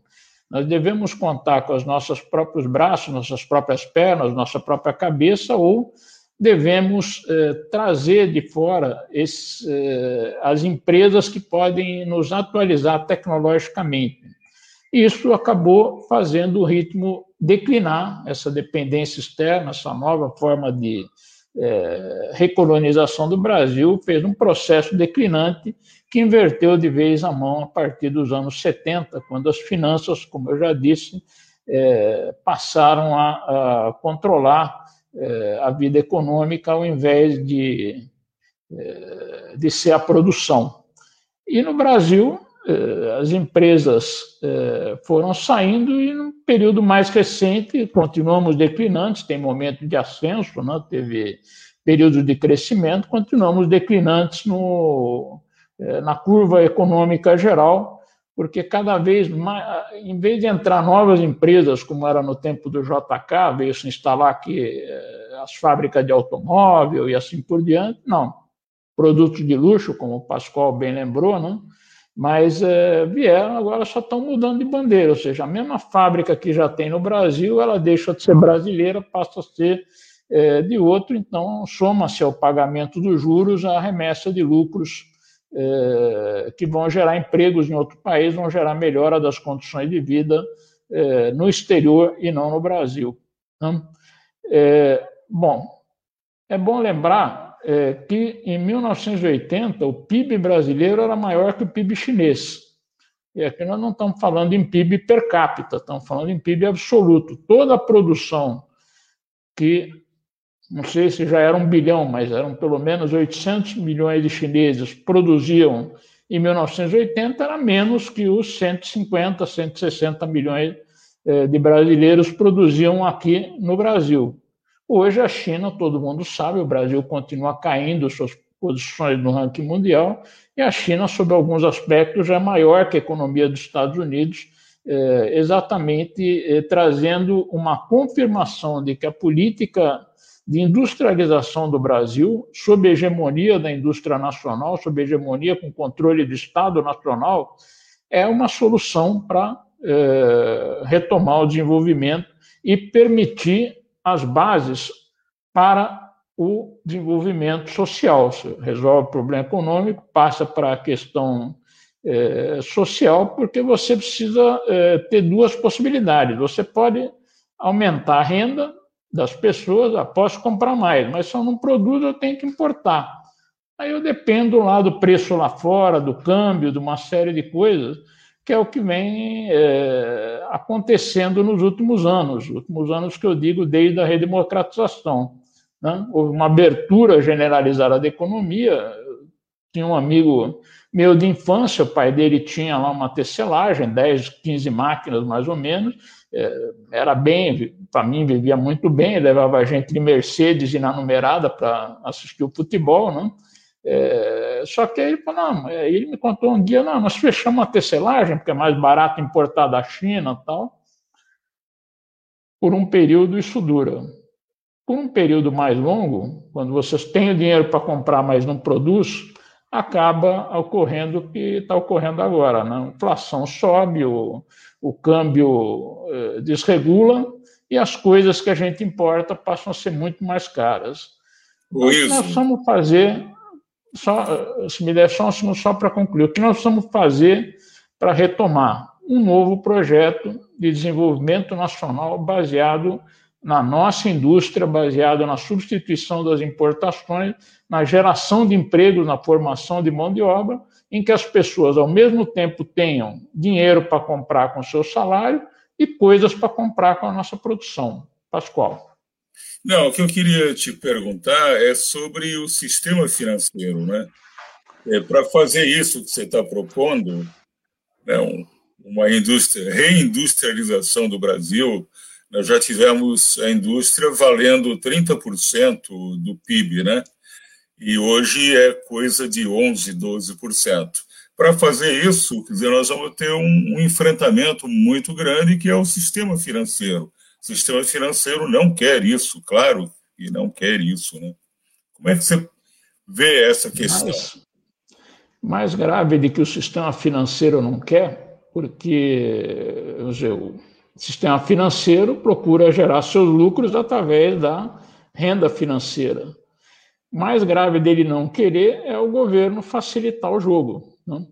Nós devemos contar com os nossos próprios braços, nossas próprias pernas, nossa própria cabeça, ou devemos eh, trazer de fora esse, eh, as empresas que podem nos atualizar tecnologicamente. Isso acabou fazendo o ritmo declinar, essa dependência externa, essa nova forma de eh, recolonização do Brasil, fez um processo declinante que inverteu de vez a mão a partir dos anos 70, quando as finanças, como eu já disse, é, passaram a, a controlar é, a vida econômica ao invés de, é, de ser a produção. E no Brasil, é, as empresas é, foram saindo e no período mais recente continuamos declinantes, tem momento de ascenso, né? teve período de crescimento, continuamos declinantes no, na curva econômica geral, porque cada vez mais, em vez de entrar novas empresas, como era no tempo do JK, veio se instalar aqui é, as fábricas de automóvel e assim por diante, não. Produtos de luxo, como o Pascoal bem lembrou, né? mas é, vieram, agora só estão mudando de bandeira, ou seja, a mesma fábrica que já tem no Brasil, ela deixa de ser brasileira, passa a ser é, de outro, então soma-se ao pagamento dos juros a remessa de lucros é, que vão gerar empregos em outro país, vão gerar melhora das condições de vida é, no exterior e não no Brasil. Né? É, bom, é bom lembrar que em 1980 o PIB brasileiro era maior que o PIB chinês. E aqui nós não estamos falando em PIB per capita, estamos falando em PIB absoluto. Toda a produção que não sei se já era um bilhão, mas eram pelo menos 800 milhões de chineses produziam em 1980, era menos que os 150, 160 milhões eh, de brasileiros produziam aqui no Brasil. Hoje a China, todo mundo sabe, o Brasil continua caindo suas posições no ranking mundial, e a China, sob alguns aspectos, já é maior que a economia dos Estados Unidos, eh, exatamente eh, trazendo uma confirmação de que a política de industrialização do Brasil, sob hegemonia da indústria nacional, sob hegemonia com controle do Estado nacional, é uma solução para é, retomar o desenvolvimento e permitir as bases para o desenvolvimento social. Você resolve o problema econômico, passa para a questão é, social, porque você precisa é, ter duas possibilidades. Você pode aumentar a renda das pessoas, ah, posso comprar mais, mas se eu não eu tenho que importar. Aí eu dependo lá do preço lá fora, do câmbio, de uma série de coisas, que é o que vem é, acontecendo nos últimos anos, últimos anos que eu digo desde a redemocratização. Né? Houve uma abertura generalizada da economia. Tinha um amigo meu de infância, o pai dele tinha lá uma tecelagem, 10, 15 máquinas mais ou menos, é, era bem, para mim vivia muito bem, levava a gente de Mercedes e na numerada para assistir o futebol, né? É, só que ele falou, não, é, ele me contou um dia, não, nós fechamos a tecelagem, porque é mais barato importar da China tal. Por um período isso dura. Por um período mais longo, quando vocês têm o dinheiro para comprar, mas não produz, acaba ocorrendo o que está ocorrendo agora. Né? A inflação sobe, o, o câmbio eh, desregula e as coisas que a gente importa passam a ser muito mais caras. O que nós vamos fazer, só, eh, se me der só um segundo só para concluir, o que nós vamos fazer para retomar um novo projeto de desenvolvimento nacional baseado na nossa indústria, baseado na substituição das importações, na geração de empregos, na formação de mão de obra em que as pessoas, ao mesmo tempo, tenham dinheiro para comprar com seu salário e coisas para comprar com a nossa produção. Pascoal. Não, o que eu queria te perguntar é sobre o sistema financeiro. Né? É, para fazer isso que você está propondo, né, um, uma indústria, reindustrialização do Brasil, nós já tivemos a indústria valendo 30% do PIB, né? e hoje é coisa de 11%, 12%. Para fazer isso, quer dizer, nós vamos ter um, um enfrentamento muito grande que é o sistema financeiro. O sistema financeiro não quer isso, claro, e não quer isso. Né? Como é que você vê essa questão? Mais, mais grave de que o sistema financeiro não quer, porque dizer, sistema financeiro procura gerar seus lucros através da renda financeira mais grave dele não querer é o governo facilitar o jogo. Não?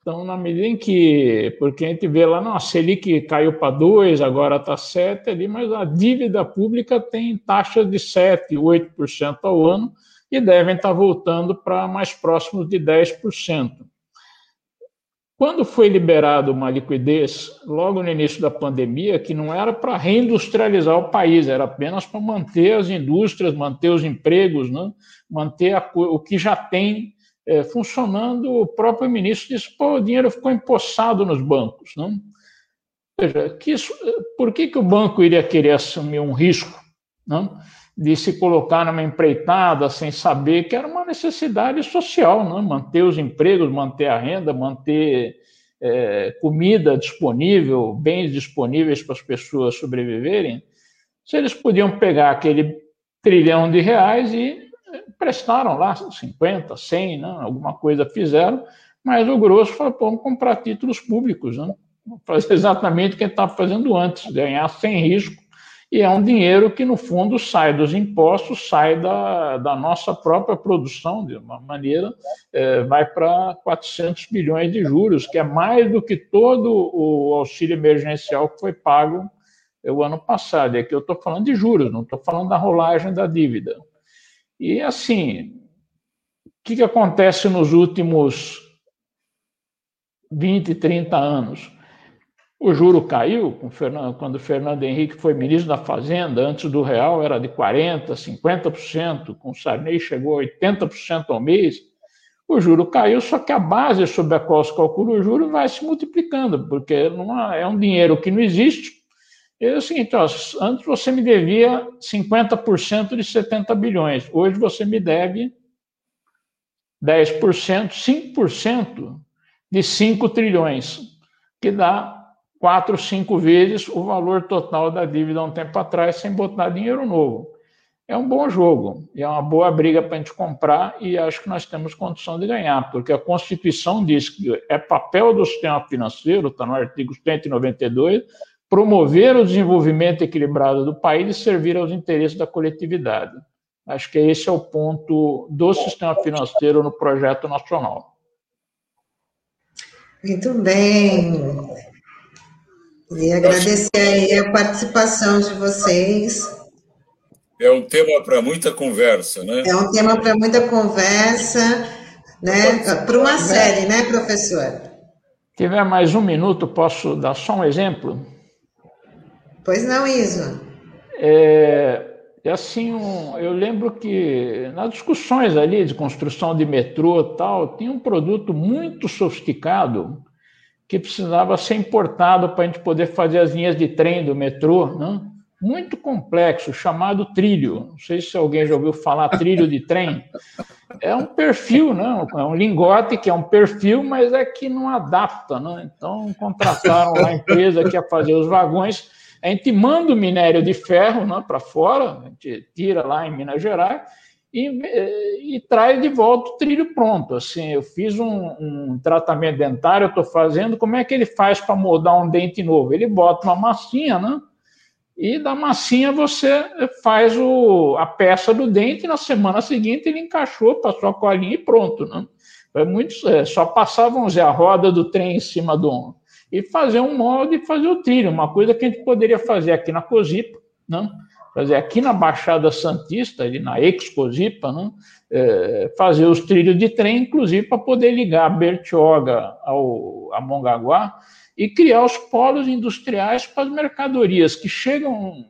Então, na medida em que, porque a gente vê lá, não, a Selic caiu para 2, agora está 7 ali, mas a dívida pública tem taxas de 7, 8% ao ano e devem estar tá voltando para mais próximos de 10%. Quando foi liberado uma liquidez, logo no início da pandemia, que não era para reindustrializar o país, era apenas para manter as indústrias, manter os empregos, né? manter a, o que já tem é, funcionando, o próprio ministro disse: pô, o dinheiro ficou empossado nos bancos. Seja, que isso, por que, que o banco iria querer assumir um risco não? De se colocar numa empreitada sem saber que era uma necessidade social, não? manter os empregos, manter a renda, manter é, comida disponível, bens disponíveis para as pessoas sobreviverem? Se eles podiam pegar aquele trilhão de reais e prestaram lá 50, 100, né? alguma coisa fizeram, mas o grosso falou, vamos comprar títulos públicos, né? fazer exatamente o que está fazendo antes, ganhar sem risco, e é um dinheiro que, no fundo, sai dos impostos, sai da, da nossa própria produção, de uma maneira, é, vai para 400 bilhões de juros, que é mais do que todo o auxílio emergencial que foi pago o ano passado. E aqui eu estou falando de juros, não estou falando da rolagem da dívida. E assim, o que, que acontece nos últimos 20, 30 anos? O juro caiu quando Fernando Henrique foi ministro da Fazenda, antes do real era de 40%, 50%, com Sarney chegou a 80% ao mês. O juro caiu, só que a base sobre a qual se calcula o juro vai se multiplicando, porque é um dinheiro que não existe, é o seguinte, ó, antes você me devia 50% de 70 bilhões, hoje você me deve 10%, 5% de 5 trilhões, que dá 4, 5 vezes o valor total da dívida há um tempo atrás, sem botar dinheiro novo. é um bom jogo, é uma boa briga para a gente comprar e acho que nós temos condição de ganhar, porque a Constituição diz que é papel do sistema financeiro, está no artigo 192, promover o desenvolvimento equilibrado do país e servir aos interesses da coletividade. Acho que esse é o ponto do sistema financeiro no projeto nacional. Muito bem. E agradecer aí a participação de vocês. É um tema para muita conversa, né? É um tema para muita conversa, né? Para uma série, né, professor? Se tiver mais um minuto, posso dar só um exemplo? Pois não, Iso. É, é assim, um, eu lembro que nas discussões ali de construção de metrô tal, tinha um produto muito sofisticado que precisava ser importado para a gente poder fazer as linhas de trem do metrô, né? muito complexo, chamado trilho. Não sei se alguém já ouviu falar trilho de trem. É um perfil, não? É um lingote que é um perfil, mas é que não adapta, né? Então contrataram a empresa que ia fazer os vagões. A gente manda o minério de ferro né, para fora, a gente tira lá em Minas Gerais e, e, traz de volta o trilho pronto. Assim, eu fiz um, um tratamento dentário, estou fazendo. Como é que ele faz para moldar um dente novo? Ele bota uma massinha, né? e da massinha você faz o, a peça do dente, na semana seguinte ele encaixou, passou a colinha e pronto. Né? É muito, é, só passavam a roda do trem em cima do e fazer um molde e fazer o trilho, uma coisa que a gente poderia fazer aqui na Cosipa, né? fazer aqui na Baixada Santista, ali na Ex-Cosipa, né? É, fazer os trilhos de trem, inclusive para poder ligar Bertioga ao a Mongaguá, e criar os polos industriais para as mercadorias que chegam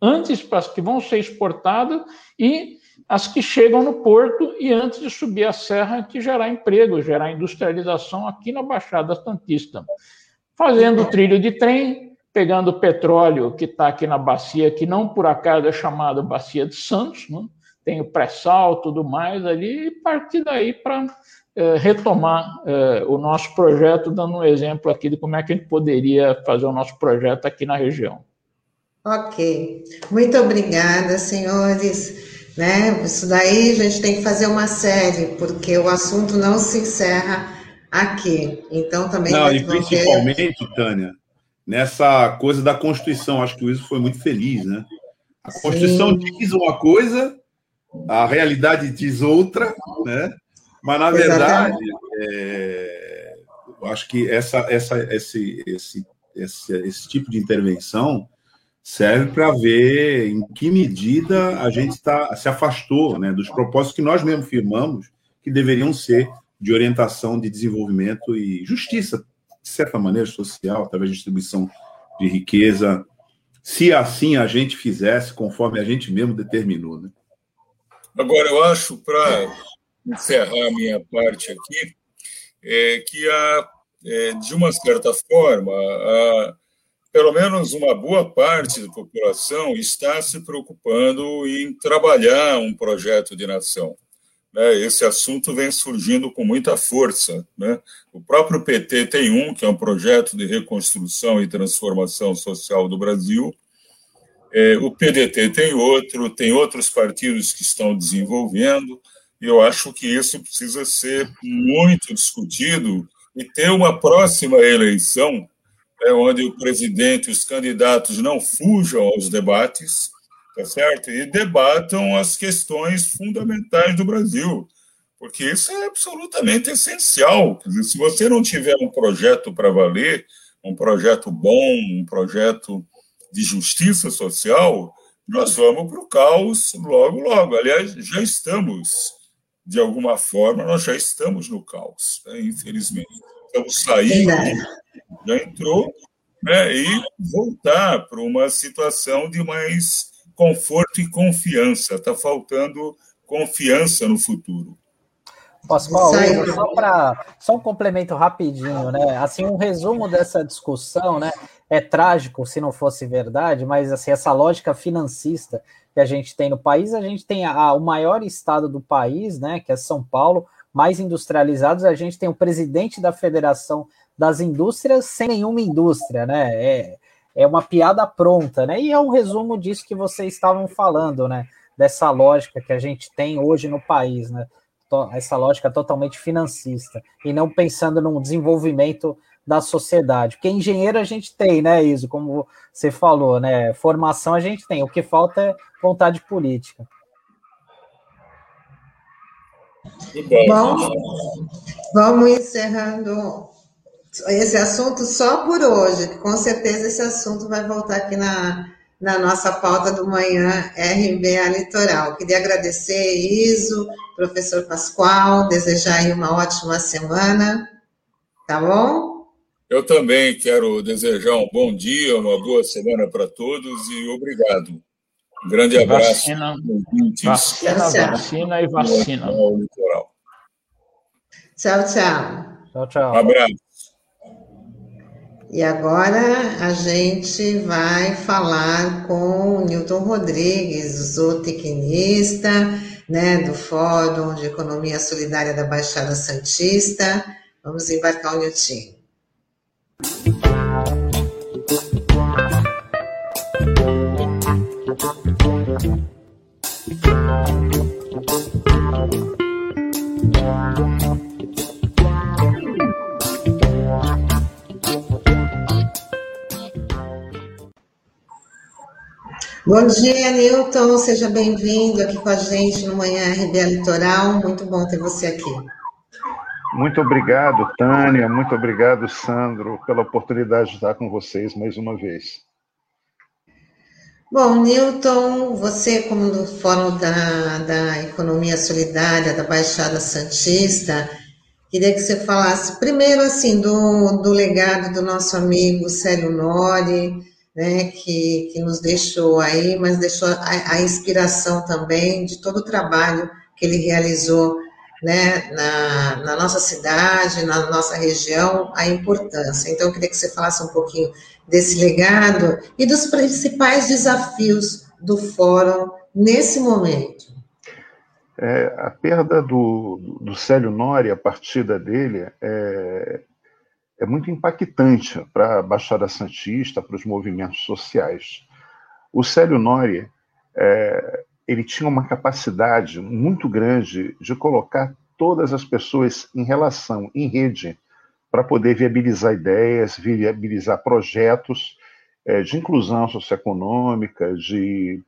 antes para as que vão ser exportadas e as que chegam no porto e antes de subir a serra que gerar emprego, gerar industrialização aqui na Baixada Santista. Fazendo trilho de trem, pegando o petróleo que está aqui na bacia, que não por acaso é chamada Bacia de Santos, né? tem o pré-sal, tudo mais ali, e partir daí para é, retomar é, o nosso projeto, dando um exemplo aqui de como é que a gente poderia fazer o nosso projeto aqui na região. Ok, muito obrigada, senhores. Né? Isso daí a gente tem que fazer uma série, porque o assunto não se encerra aqui. Então também. Não, e principalmente, ter... Tânia, nessa coisa da Constituição, acho que o Iso foi muito feliz, né? A Constituição Sim. diz uma coisa, a realidade diz outra, né? Mas, na verdade, é, eu acho que essa, essa, esse, esse, esse, esse tipo de intervenção serve para ver em que medida a gente tá, se afastou né, dos propósitos que nós mesmos firmamos, que deveriam ser de orientação de desenvolvimento e justiça, de certa maneira, social, através de distribuição de riqueza, se assim a gente fizesse conforme a gente mesmo determinou. Né? Agora, eu acho, para encerrar a minha parte aqui, é que há, é, de uma certa forma, há, pelo menos uma boa parte da população está se preocupando em trabalhar um projeto de nação. Né? Esse assunto vem surgindo com muita força. Né? O próprio PT tem um, que é um projeto de reconstrução e transformação social do Brasil. É, o PDT tem outro, tem outros partidos que estão desenvolvendo. Eu acho que isso precisa ser muito discutido e ter uma próxima eleição é onde o presidente e os candidatos não fujam aos debates, tá certo? E debatam as questões fundamentais do Brasil, porque isso é absolutamente essencial. Dizer, se você não tiver um projeto para valer, um projeto bom, um projeto de justiça social, nós vamos para o caos logo, logo. Aliás, já estamos de alguma forma, nós já estamos no caos, né? infelizmente. Estamos saindo, já entrou, né? e voltar para uma situação de mais conforto e confiança. Está faltando confiança no futuro. Posso falar? Só para só um complemento rapidinho, né? Assim, um resumo dessa discussão, né? É trágico se não fosse verdade, mas assim essa lógica financista que a gente tem no país, a gente tem a, o maior estado do país, né, que é São Paulo, mais industrializados, a gente tem o presidente da Federação das Indústrias sem nenhuma indústria, né? É, é uma piada pronta, né? E é um resumo disso que vocês estavam falando, né? dessa lógica que a gente tem hoje no país, né? Essa lógica totalmente financista, e não pensando num desenvolvimento da sociedade. Porque engenheiro a gente tem, né, Iso? Como você falou, né? Formação a gente tem. O que falta é vontade política. Bom, vamos encerrando esse assunto só por hoje, que com certeza esse assunto vai voltar aqui na, na nossa pauta do manhã RBA Litoral. Queria agradecer, Iso, professor Pascoal, desejar aí uma ótima semana, tá bom? Eu também quero desejar um bom dia, uma boa semana para todos e obrigado. Um grande abraço. Vacina, vacina, vacina e vacina. Tchau, tchau. Tchau, tchau. Um abraço. E agora a gente vai falar com o Newton Rodrigues, zootecnista, né, do Fórum de Economia Solidária da Baixada Santista. Vamos embarcar o Newton. Bom dia, Newton. Seja bem-vindo aqui com a gente no Manhã RBA Litoral. Muito bom ter você aqui. Muito obrigado, Tânia. Muito obrigado, Sandro, pela oportunidade de estar com vocês mais uma vez. Bom, Newton, você, como do Fórum da, da Economia Solidária da Baixada Santista, queria que você falasse primeiro assim do, do legado do nosso amigo Célio Nori, né, que, que nos deixou aí, mas deixou a, a inspiração também de todo o trabalho que ele realizou né, na, na, nossa cidade, na nossa região, a importância. Então, eu queria que você falasse um pouquinho desse legado e dos principais desafios do Fórum nesse momento. É, a perda do, do Célio Nori, a partida dele, é, é muito impactante para a Baixada Santista, para os movimentos sociais. O Célio Nori, é, ele tinha uma capacidade muito grande de colocar todas as pessoas em relação, em rede, para poder viabilizar ideias, viabilizar projetos é, de inclusão socioeconômica, de,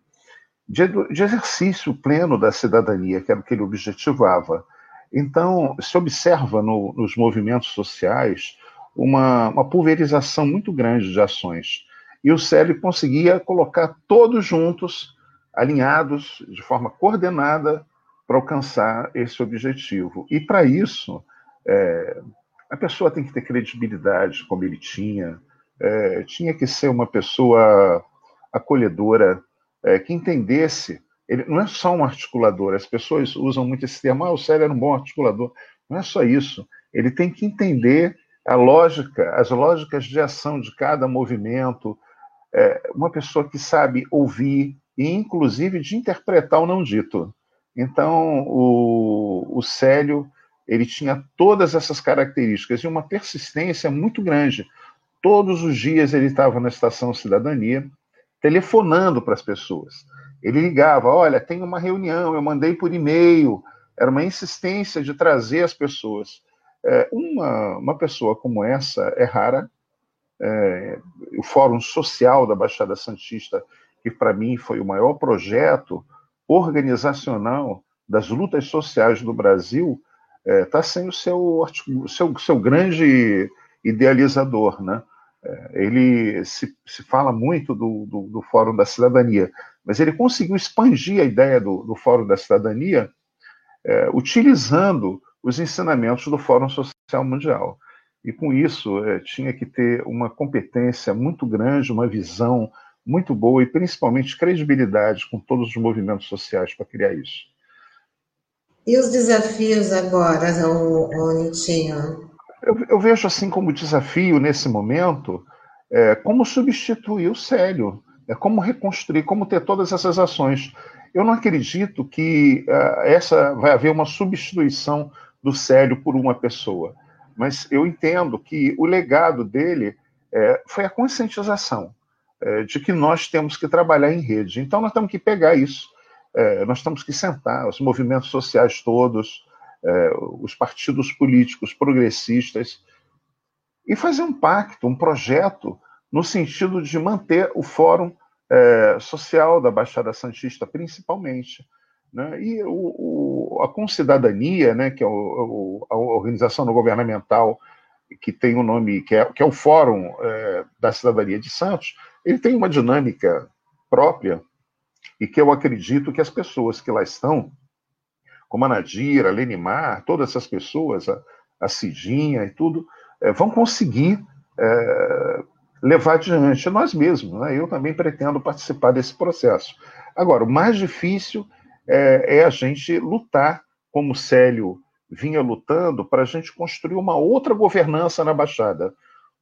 de, de, exercício pleno da cidadania, que era o que ele objetivava. Então, se observa no, nos movimentos sociais uma, uma pulverização muito grande de ações. E o Célio conseguia colocar todos juntos, alinhados, de forma coordenada, para alcançar esse objetivo. E para isso, é, a pessoa tem que ter credibilidade, como ele tinha, é, tinha que ser uma pessoa acolhedora, é, que entendesse. Ele não é só um articulador, as pessoas usam muito esse termo, ah, o Célio era um bom articulador. Não é só isso. Ele tem que entender a lógica, as lógicas de ação de cada movimento, é, uma pessoa que sabe ouvir e, inclusive, de interpretar o não dito. Então, o, o Célio, ele tinha todas essas características e uma persistência muito grande. Todos os dias ele estava na Estação Cidadania, telefonando para as pessoas. Ele ligava: Olha, tem uma reunião, eu mandei por e-mail. Era uma insistência de trazer as pessoas. É, uma, uma pessoa como essa é rara. É, o Fórum Social da Baixada Santista, que para mim foi o maior projeto organizacional das lutas sociais do Brasil está é, sem o seu, seu, seu grande idealizador, né? É, ele se, se fala muito do, do, do, Fórum da Cidadania, mas ele conseguiu expandir a ideia do, do Fórum da Cidadania é, utilizando os ensinamentos do Fórum Social Mundial. E com isso, é, tinha que ter uma competência muito grande, uma visão muito boa e principalmente credibilidade com todos os movimentos sociais para criar isso. E os desafios agora, o, o Nitinho? Eu, eu, vejo assim como desafio nesse momento é, como substituir o Célio, é como reconstruir, como ter todas essas ações. Eu não acredito que uh, essa vai haver uma substituição do Célio por uma pessoa, mas eu entendo que o legado dele é, foi a conscientização é, de que nós temos que trabalhar em rede. Então, nós temos que pegar isso. é, nós temos que sentar, os movimentos sociais todos, é, os partidos políticos progressistas, e fazer um pacto, um projeto, no sentido de manter o Fórum é, Social da Baixada Santista, principalmente. Né? E o, o, a Concidadania, né, que é o, a organização não governamental que tem o um nome, que é, que é o Fórum é, da Cidadania de Santos, ele tem uma dinâmica própria e que eu acredito que as pessoas que lá estão, como a Nadira, a Lenimar, todas essas pessoas, a, a Cidinha e tudo, é, vão conseguir é, levar adiante nós mesmos. Né? Eu também pretendo participar desse processo. Agora, o mais difícil é, é a gente lutar, como Célio vinha lutando, para a gente construir uma outra governança na Baixada.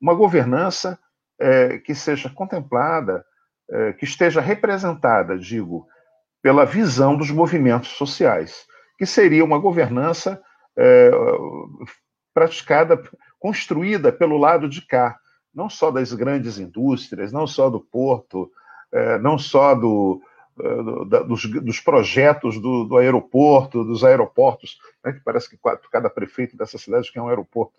Uma governança é, que seja contemplada, é, que esteja representada, digo, pela visão dos movimentos sociais, que seria uma governança é, praticada, construída pelo lado de cá, não só das grandes indústrias, não só do porto, é, não só do, dos, dos, projetos do, do, aeroporto, dos aeroportos, né, que parece que cada prefeito dessa cidade quer um aeroporto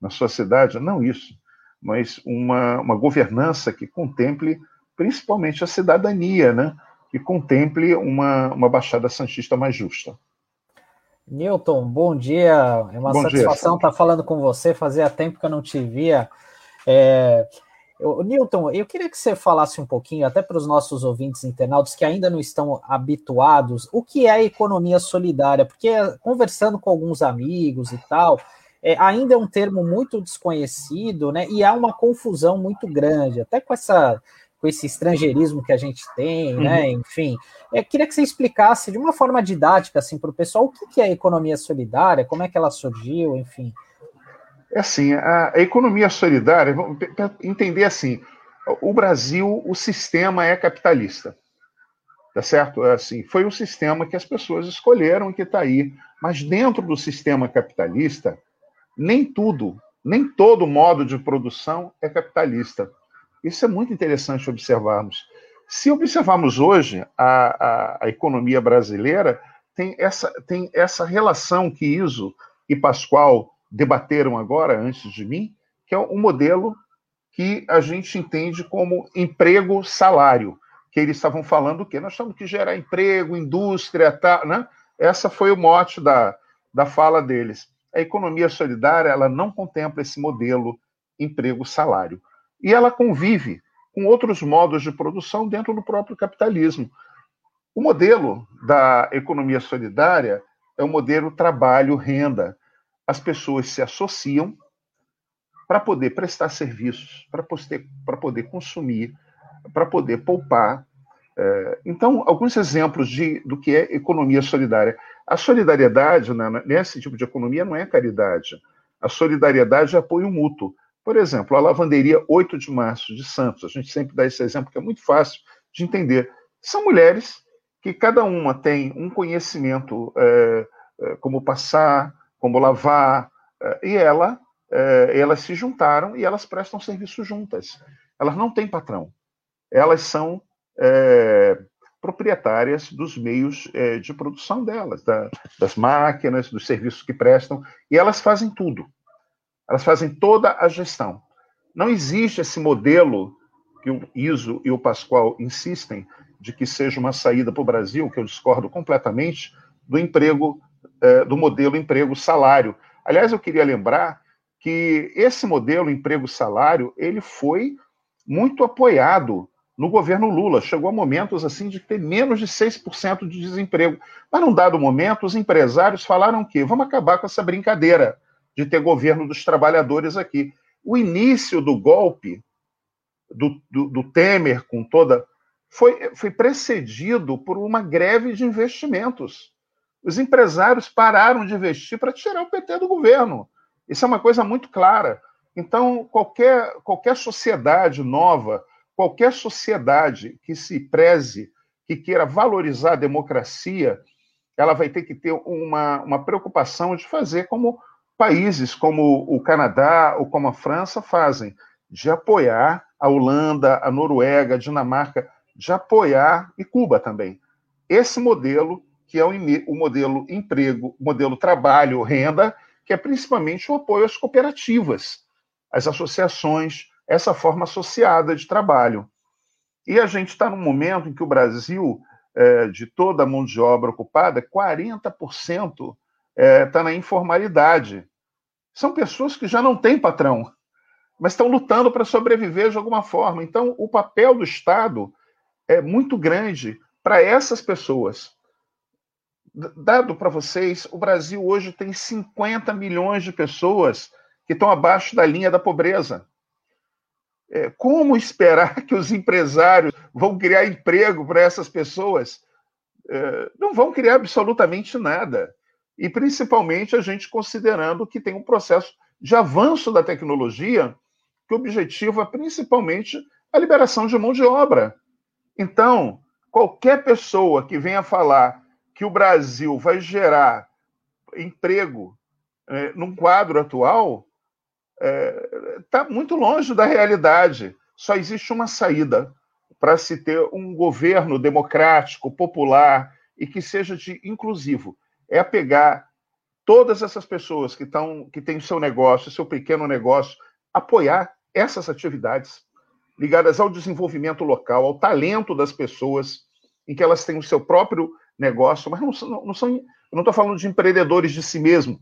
na sua cidade, não isso, mas uma, uma governança que contemple principalmente a cidadania, né, que contemple uma, uma Baixada Santista mais justa. Newton, bom dia. É uma bom satisfação dia, estar falando com você. Fazia tempo que eu não te via. É, eu, Newton, eu queria que você falasse um pouquinho, até para os nossos ouvintes internautas que ainda não estão habituados, o que é a economia solidária, porque conversando com alguns amigos e tal, é, ainda é um termo muito desconhecido, né? E há uma confusão muito grande, até com essa com esse estrangeirismo que a gente tem, uhum. né? Enfim, eu queria que você explicasse de uma forma didática assim para o pessoal o que é a economia solidária, como é que ela surgiu, enfim. É assim, a, economia solidária, entender assim, o Brasil, o sistema é capitalista, tá certo? É assim, foi o sistema que as pessoas escolheram que está aí, mas dentro do sistema capitalista, nem tudo, nem todo modo de produção é capitalista. Isso é muito interessante observarmos. Se observarmos hoje a, a, a economia brasileira, tem essa, tem essa relação que Iso e Pascoal debateram agora, antes de mim, que é um modelo que a gente entende como emprego-salário, que eles estavam falando o quê? Nós temos que gerar emprego, indústria, tá, né? Essa foi o mote da, da fala deles. A economia solidária ela não contempla esse modelo emprego-salário. E ela convive com outros modos de produção dentro do próprio capitalismo. O modelo da economia solidária é o modelo trabalho-renda, as pessoas se associam para poder prestar serviços, para poder, poder consumir, para poder poupar. É, então, alguns exemplos de, do que é economia solidária. A solidariedade, né, nesse tipo de economia, não é caridade. A solidariedade é apoio mútuo. Por exemplo, a lavanderia 8 de março de Santos, a gente sempre dá esse exemplo que é muito fácil de entender. São mulheres que cada uma tem um conhecimento é, é, como passar, como lavar, eh, e ela, eh, elas se juntaram e elas prestam serviço juntas. Elas não têm patrão. Elas são é, proprietárias dos meios é, de produção delas, da, das máquinas, dos serviços que prestam, e elas fazem tudo. Elas fazem toda a gestão. Não existe esse modelo que o ISO e o Pascoal insistem de que seja uma saída para o Brasil, que eu discordo completamente, do emprego é, do modelo emprego-salário. Aliás, eu queria lembrar que esse modelo emprego-salário ele foi muito apoiado no governo Lula. Chegou a momentos assim de ter menos de 6% de desemprego. Mas num dado momento, os empresários falaram que vamos acabar com essa brincadeira de ter governo dos trabalhadores aqui. O início do golpe do, do, do Temer com toda foi, foi precedido por uma greve de investimentos os empresários pararam de investir para tirar o PT do governo. Isso é uma coisa muito clara. Então, qualquer, qualquer sociedade nova, qualquer sociedade que se preze, que queira valorizar a democracia, ela vai ter que ter uma, uma preocupação de fazer como países como o Canadá ou como a França fazem, de apoiar a Holanda, a Noruega, a Dinamarca, de apoiar, e Cuba também, esse modelo, que é o, o modelo emprego, modelo trabalho, renda, que é principalmente o apoio às cooperativas, às associações, essa forma associada de trabalho. E a gente está num momento em que o Brasil, é, de toda a mão de obra ocupada, 40% está é, tá na informalidade. São pessoas que já não têm patrão, mas estão lutando para sobreviver de alguma forma. Então, o papel do Estado é muito grande para essas pessoas. Dado para vocês, o Brasil hoje tem 50 milhões de pessoas que estão abaixo da linha da pobreza. É, como esperar que os empresários vão criar emprego para essas pessoas? É, não vão criar absolutamente nada. E principalmente a gente considerando que tem um processo de avanço da tecnologia, que o objetivo é principalmente a liberação de mão de obra. Então, qualquer pessoa que venha falar que o Brasil vai gerar emprego é, num quadro atual, está é, tá muito longe da realidade. Só existe uma saída para se ter um governo democrático, popular e que seja de inclusivo. É pegar todas essas pessoas que estão, que têm seu negócio, seu pequeno negócio, apoiar essas atividades ligadas ao desenvolvimento local, ao talento das pessoas, em que elas têm o seu próprio negócio, mas não, não, são, eu não estou falando de empreendedores de si mesmo,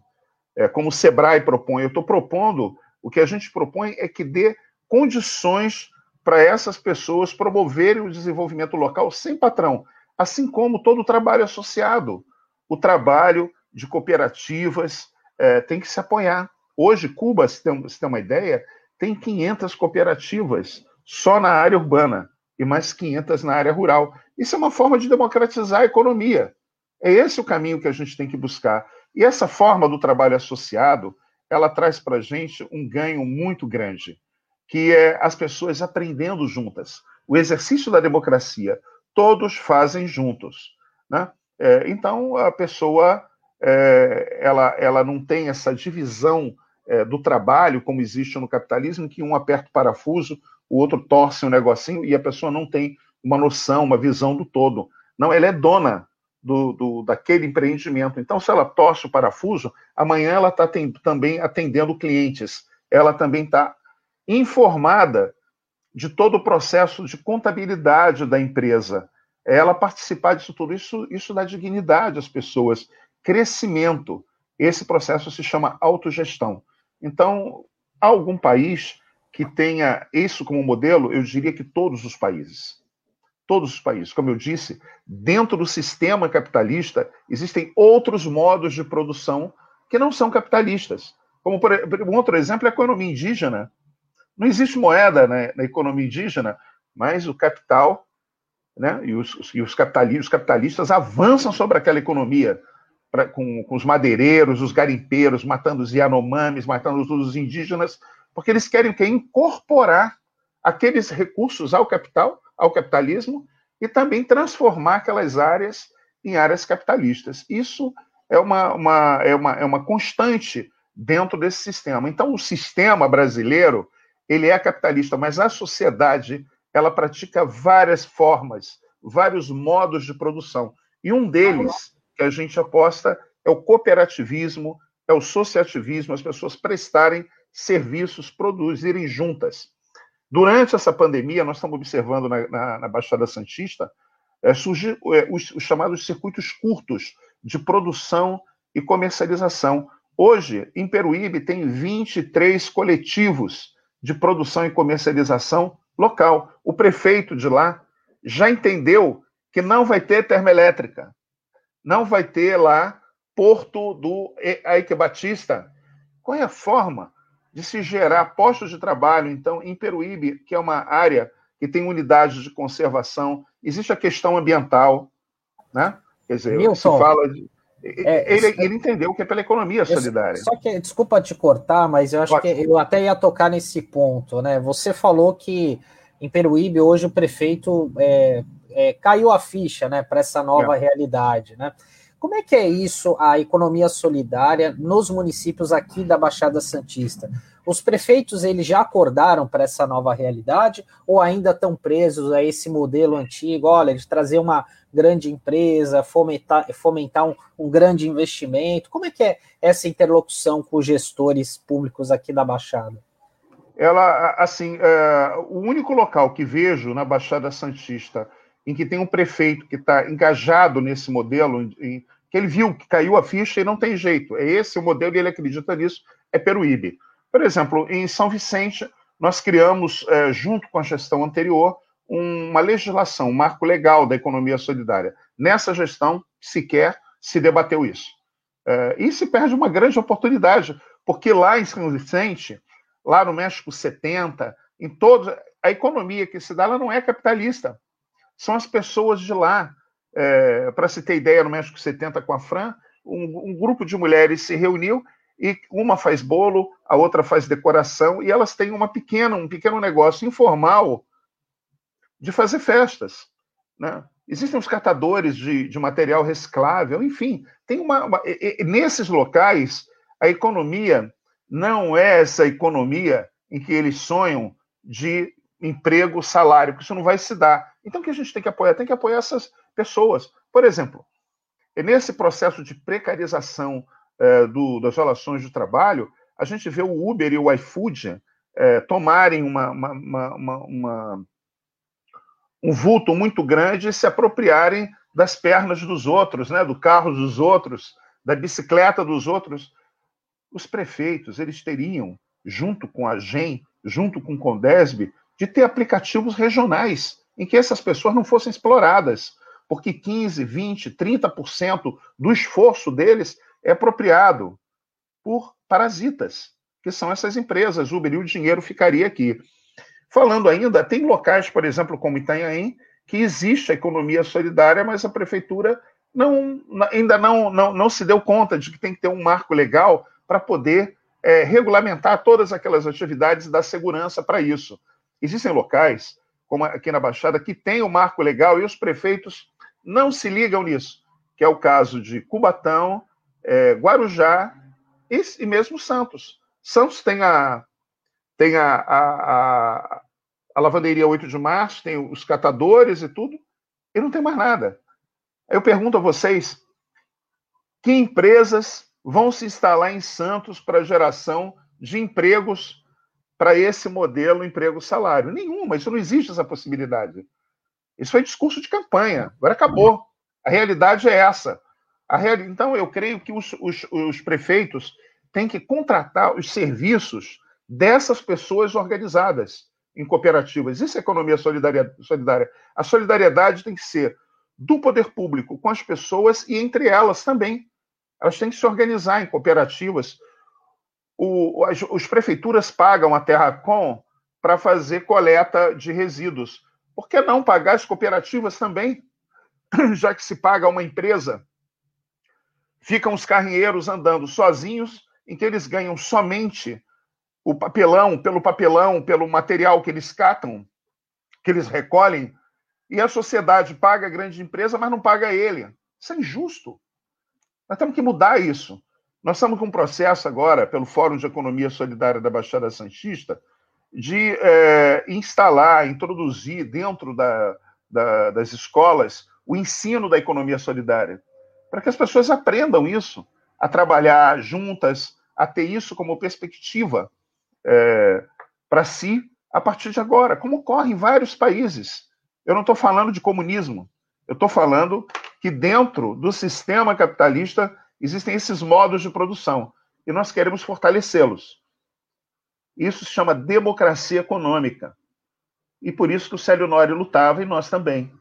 é, como o Sebrae propõe, eu estou propondo o que a gente propõe é que dê condições para essas pessoas promoverem o desenvolvimento local sem patrão, assim como todo o trabalho associado. O trabalho de cooperativas é, tem que se apoiar. Hoje, Cuba, se tem, se tem uma ideia, tem 500 cooperativas só na área urbana e mais 500 na área rural. Isso é uma forma de democratizar a economia. É esse o caminho que a gente tem que buscar. E essa forma do trabalho associado, ela traz para a gente um ganho muito grande, que é as pessoas aprendendo juntas. O exercício da democracia, todos fazem juntos. Né? É, então, a pessoa é, ela, ela não tem essa divisão é, do trabalho, como existe no capitalismo, que um aperta o parafuso, o outro torce um negocinho e a pessoa não tem uma noção, uma visão do todo. Não, ela é dona do, do, daquele empreendimento. Então, se ela torce o parafuso, amanhã ela está também atendendo clientes. Ela também está informada de todo o processo de contabilidade da empresa. Ela participar disso tudo, isso, isso dá dignidade às pessoas, crescimento. Esse processo se chama autogestão. Então, algum país que tenha isso como modelo, eu diria que todos os países todos os países. Como eu disse, dentro do sistema capitalista existem outros modos de produção que não são capitalistas. Como por, um outro exemplo é a economia indígena. Não existe moeda né, na economia indígena, mas o capital né, e, os, e os, capitalistas, os capitalistas avançam sobre aquela economia pra, com, com, os madeireiros, os garimpeiros, matando os Yanomamis, matando os indígenas, porque eles querem que incorporar aqueles recursos ao capital ao capitalismo e também transformar aquelas áreas em áreas capitalistas. Isso é uma, uma, é uma, é uma constante dentro desse sistema. Então, o sistema brasileiro ele é capitalista, mas a sociedade ela pratica várias formas, vários modos de produção. E um deles que a gente aposta é o cooperativismo, é o sociativismo, as pessoas prestarem serviços, produzirem juntas. Durante essa pandemia, nós estamos observando na, na, na Baixada Santista é, surgir é, os, os, chamados circuitos curtos de produção e comercialização. Hoje, em Peruíbe, tem 23 coletivos de produção e comercialização local. O prefeito de lá já entendeu que não vai ter termoelétrica, não vai ter lá Porto do Ike Batista. Qual é a forma de se gerar postos de trabalho. Então, em Peruíbe, que é uma área que tem unidades de conservação, existe a questão ambiental, né? Quer dizer, Milton, se fala de... É, ele, ele, entendeu que é pela economia solidária. Só que, desculpa te cortar, mas eu acho que eu até ia tocar nesse ponto, né? Você falou que em Peruíbe hoje o prefeito é, é, caiu a ficha, né, para essa nova é. realidade, né? Como é que é isso, a economia solidária, nos municípios aqui da Baixada Santista? Os prefeitos eles já acordaram para essa nova realidade ou ainda estão presos a esse modelo antigo, olha, de trazer uma grande empresa, fomentar, fomentar um, um grande investimento? Como é que é essa interlocução com os gestores públicos aqui da Baixada? Ela, assim, é, o único local que vejo na Baixada Santista em que tem um prefeito que está engajado nesse modelo, em, que ele viu que caiu a ficha e não tem jeito. É esse o modelo e ele acredita nisso, é Peruíbe. Por exemplo, em São Vicente, nós criamos, é, junto com a gestão anterior, uma legislação, um marco legal da economia solidária. Nessa gestão, sequer se debateu isso. É, e se perde uma grande oportunidade, porque lá em São Vicente, lá no México 70, em todos, a economia que se dá ela não é capitalista são as pessoas de lá. É, Para se ter ideia, no México 70 com a Fran, um, um, grupo de mulheres se reuniu e uma faz bolo, a outra faz decoração, e elas têm uma pequena, um pequeno negócio informal de fazer festas. Né? Existem os catadores de, de material reciclável, enfim, tem uma, uma e, e, nesses locais a economia não é essa economia em que eles sonham de emprego, salário, porque isso não vai se dar. Então, o que a gente tem que apoiar? Tem que apoiar essas pessoas. Por exemplo, nesse processo de precarização é, do, das relações de trabalho, a gente vê o Uber e o iFood é, tomarem uma, uma, uma, um vulto muito grande e se apropriarem das pernas dos outros, né, do carro dos outros, da bicicleta dos outros. Os prefeitos, eles teriam, junto com a GEM, junto com o Condesb, de ter aplicativos regionais em que essas pessoas não fossem exploradas, porque 15, 20, 30% do esforço deles é apropriado por parasitas, que são essas empresas. Uber e o dinheiro ficaria aqui. Falando ainda, tem locais, por exemplo, como Itanhaém, que existe a economia solidária, mas a prefeitura não, ainda não, não, não se deu conta de que tem que ter um marco legal para poder é, regulamentar todas aquelas atividades da segurança para isso. Existem locais como aqui na Baixada, que tem o marco legal e os prefeitos não se ligam nisso, que é o caso de Cubatão, é, Guarujá e, e, mesmo Santos. Santos tem a, tem a, a, a, a lavanderia 8 de março, tem os catadores e tudo, e não tem mais nada. Eu pergunto a vocês, que empresas vão se instalar em Santos para geração de empregos para esse modelo emprego-salário. Nenhuma, isso não existe essa possibilidade. Isso foi discurso de campanha, agora acabou. A realidade é essa. Real... Então, eu creio que os, os, os prefeitos têm que contratar os serviços dessas pessoas organizadas em cooperativas. Isso é economia solidária. A solidariedade tem que ser do poder público com as pessoas e entre elas também. Elas têm que se organizar em cooperativas o, as, as prefeituras pagam a Terracom para fazer coleta de resíduos. Por que não pagar as cooperativas também? Já que se paga uma empresa, ficam os carrinheiros andando sozinhos, em que eles ganham somente o papelão, pelo papelão, pelo material que eles catam, que eles recolhem, e a sociedade paga a grande empresa, mas não paga ele. Isso é injusto. Nós temos que mudar isso. Nós estamos com um processo agora, pelo Fórum de Economia Solidária da Baixada Santista, de é, instalar, introduzir dentro da, da, das escolas o ensino da economia solidária, para que as pessoas aprendam isso, a trabalhar juntas, a ter isso como perspectiva é, para si a partir de agora, como ocorre em vários países. Eu não estou falando de comunismo, eu estou falando que dentro do sistema capitalista existem esses modos de produção e nós queremos fortalecê-los. Isso se chama democracia econômica. E por isso que o Célio Nori lutava e nós também.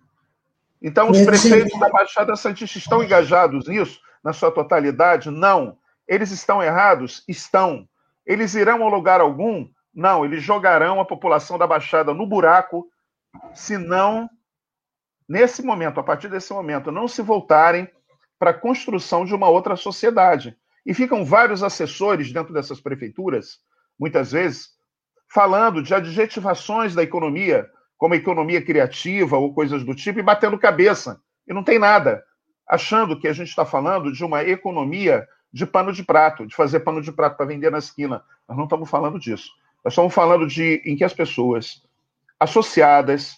Então, os prefeitos da Baixada Santista estão engajados nisso, na sua totalidade? Não. Eles estão errados? Estão. Eles irão a lugar algum? Não. Eles jogarão a população da Baixada no buraco, se não, nesse momento, a partir desse momento, não se voltarem para a construção de uma outra sociedade. E ficam vários assessores dentro dessas prefeituras, muitas vezes, falando de adjetivações da economia, como economia criativa ou coisas do tipo, e batendo cabeça. E não tem nada. achando que a gente está falando de uma economia de pano de prato, de fazer pano de prato para vender na esquina. Nós não estamos falando disso. Nós estamos falando de em que as pessoas associadas,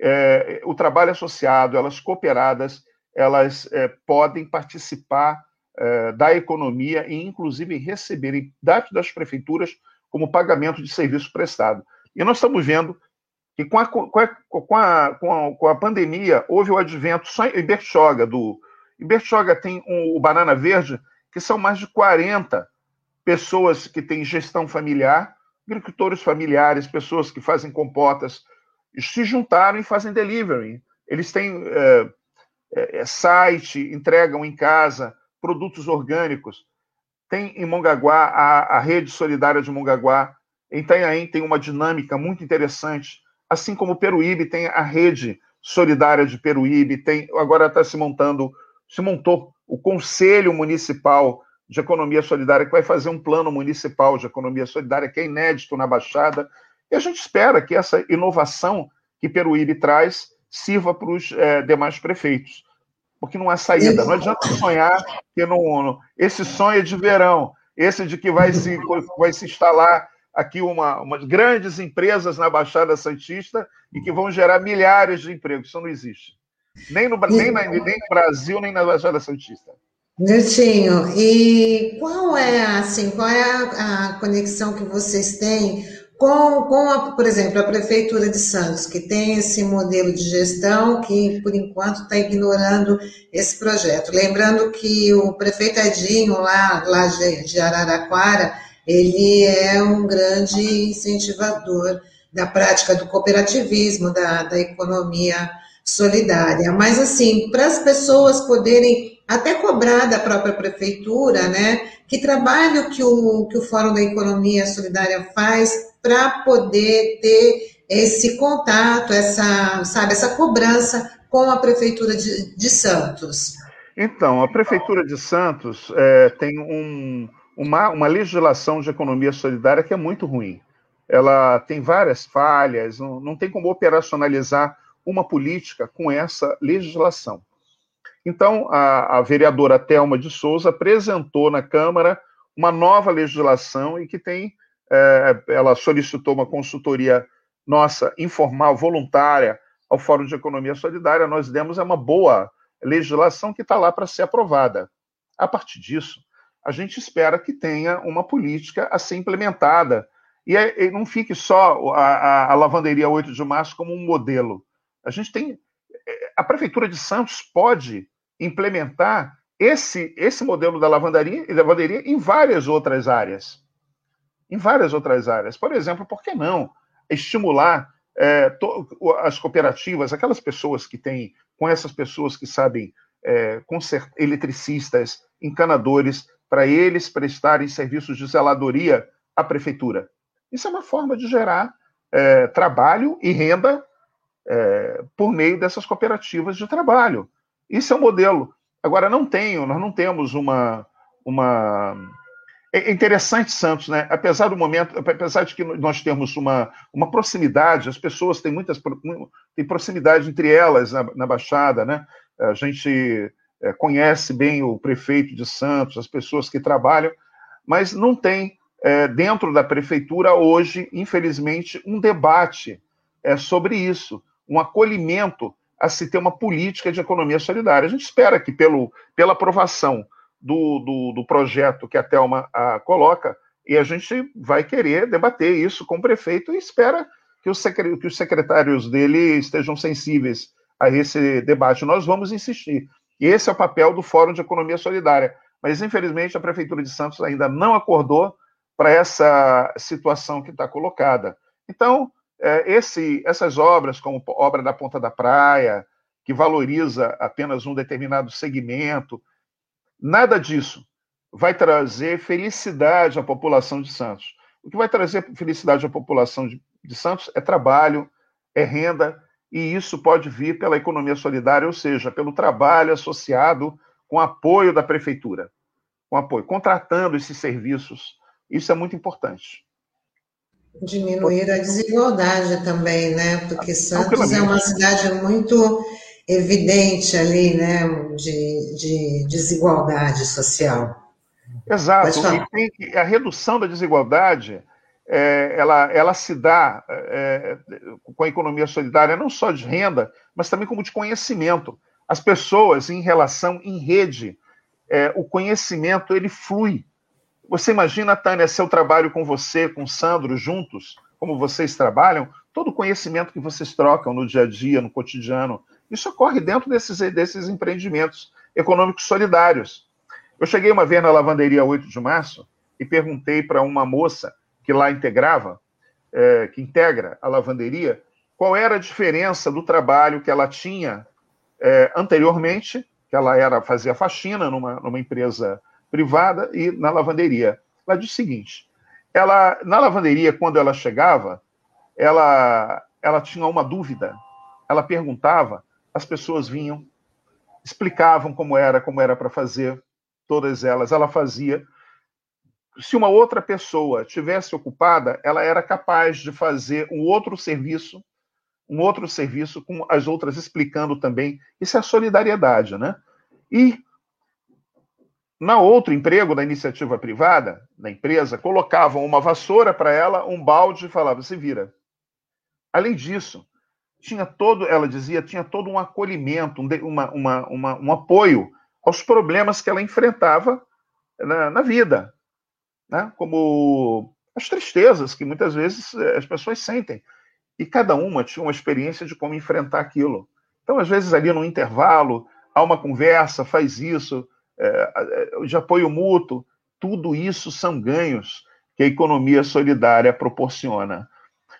é, o trabalho associado, elas cooperadas, elas é, podem participar é, da economia e, inclusive, receberem dados das prefeituras como pagamento de serviço prestado. E nós estamos vendo que com a, com a, com a, com a, pandemia houve o advento só em Bertioga, do, em Bertioga tem um, o Banana Verde, que são mais de 40 pessoas que têm gestão familiar, agricultores familiares, pessoas que fazem compotas, se juntaram e fazem delivery. Eles têm é, é, site, entregam em casa produtos orgânicos. Tem em Mongaguá a, a rede solidária de Mongaguá. Em Itanhaém tem uma dinâmica muito interessante, assim como Peruíbe tem a rede solidária de Peruíbe, tem agora está se montando, se montou o Conselho Municipal de Economia Solidária, que vai fazer um plano municipal de economia solidária, que é inédito na Baixada. E a gente espera que essa inovação que Peruíbe traz sirva para os é, demais prefeitos. Porque não há saída. Não adianta sonhar que não. Esse sonho é de verão, esse de que vai se, vai se instalar aqui uma, umas grandes empresas na Baixada Santista e que vão gerar milhares de empregos. Isso não existe. Nem no, nem, na, nem no Brasil, nem na Baixada Santista. Niltinho, e qual é assim, qual é a, a, conexão que vocês têm com, com a, por exemplo, a Prefeitura de Santos, que tem esse modelo de gestão que, por enquanto, está ignorando esse projeto. Lembrando que o prefeito Edinho, lá, lá de Araraquara, ele é um grande incentivador da prática do cooperativismo, da, da economia solidária. Mas, assim, para as pessoas poderem até cobrar da própria prefeitura, né? Que trabalho que o, que o Fórum da Economia Solidária faz para poder ter esse contato, essa, sabe, essa cobrança com a prefeitura de, de Santos? Então, a prefeitura de Santos é, tem um, uma, uma legislação de economia solidária que é muito ruim. Ela tem várias falhas, não, não tem como operacionalizar uma política com essa legislação. Então, a, a vereadora Thelma de Souza apresentou na Câmara uma nova legislação e que tem, é, ela solicitou uma consultoria nossa, informal, voluntária, ao Fórum de Economia Solidária, nós demos é uma boa legislação que está lá para ser aprovada. A partir disso, a gente espera que tenha uma política a ser implementada e, e não fique só a, a, a, lavanderia 8 de março como um modelo. A gente tem. A Prefeitura de Santos pode implementar esse, esse modelo da lavanderia, lavanderia em várias outras áreas. Em várias outras áreas. Por exemplo, por que não estimular é, to, as cooperativas, aquelas pessoas que têm, com essas pessoas que sabem, é, eletricistas, encanadores, para eles prestarem serviços de zeladoria à prefeitura. Isso é uma forma de gerar é, trabalho e renda é, por meio dessas cooperativas de trabalho. Isso é um modelo. Agora, não tenho, nós não temos uma. uma... É interessante, Santos, né? Apesar do momento, apesar de que nós temos uma, uma proximidade, as pessoas têm muitas têm proximidade entre elas na, na Baixada, né? A gente é, conhece bem o prefeito de Santos, as pessoas que trabalham, mas não tem é, dentro da prefeitura hoje, infelizmente, um debate é, sobre isso, um acolhimento a se ter uma política de economia solidária. A gente espera que, pelo, pela aprovação do, do, do projeto que a Thelma a, coloca, e a gente vai querer debater isso com o prefeito e espera que os, que os secretários dele estejam sensíveis a esse debate. Nós vamos insistir. Esse é o papel do Fórum de Economia Solidária. Mas, infelizmente, a Prefeitura de Santos ainda não acordou para essa situação que está colocada. Então, esse, essas obras, como obra da Ponta da Praia, que valoriza apenas um determinado segmento, nada disso vai trazer felicidade à população de Santos. O que vai trazer felicidade à população de, de Santos é trabalho, é renda, e isso pode vir pela economia solidária, ou seja, pelo trabalho associado com apoio da prefeitura, com apoio, contratando esses serviços. Isso é muito importante. Diminuir a desigualdade também, né? Porque Santos é uma cidade muito evidente ali, né, de, de desigualdade social. Exato. E tem, a redução da desigualdade é, ela, ela se dá é, com a economia solidária não só de renda, mas também como de conhecimento. As pessoas, em relação em rede, é, o conhecimento ele flui. Você imagina, Tânia, seu trabalho com você, com Sandro, juntos, como vocês trabalham, todo o conhecimento que vocês trocam no dia a dia, no cotidiano, isso ocorre dentro desses, desses empreendimentos econômicos solidários. Eu cheguei uma vez na lavanderia 8 de março e perguntei para uma moça que lá integrava, é, que integra a lavanderia, qual era a diferença do trabalho que ela tinha é, anteriormente, que ela era fazia faxina numa, numa empresa privada e na lavanderia. Ela disse o seguinte: ela na lavanderia quando ela chegava, ela ela tinha uma dúvida, ela perguntava, as pessoas vinham, explicavam como era, como era para fazer, todas elas, ela fazia. Se uma outra pessoa tivesse ocupada, ela era capaz de fazer um outro serviço, um outro serviço com as outras explicando também. Isso é solidariedade, né? E na outro emprego da iniciativa privada, na empresa, colocavam uma vassoura para ela, um balde e falava: se vira. Além disso, tinha todo, ela dizia, tinha todo um acolhimento, um, uma, uma, uma, um apoio aos problemas que ela enfrentava na, na vida, né? como as tristezas que muitas vezes eh, as pessoas sentem. E cada uma tinha uma experiência de como enfrentar aquilo. Então, às vezes, ali no intervalo, há uma conversa, faz isso, é, de apoio mútuo, tudo isso são ganhos que a economia solidária proporciona.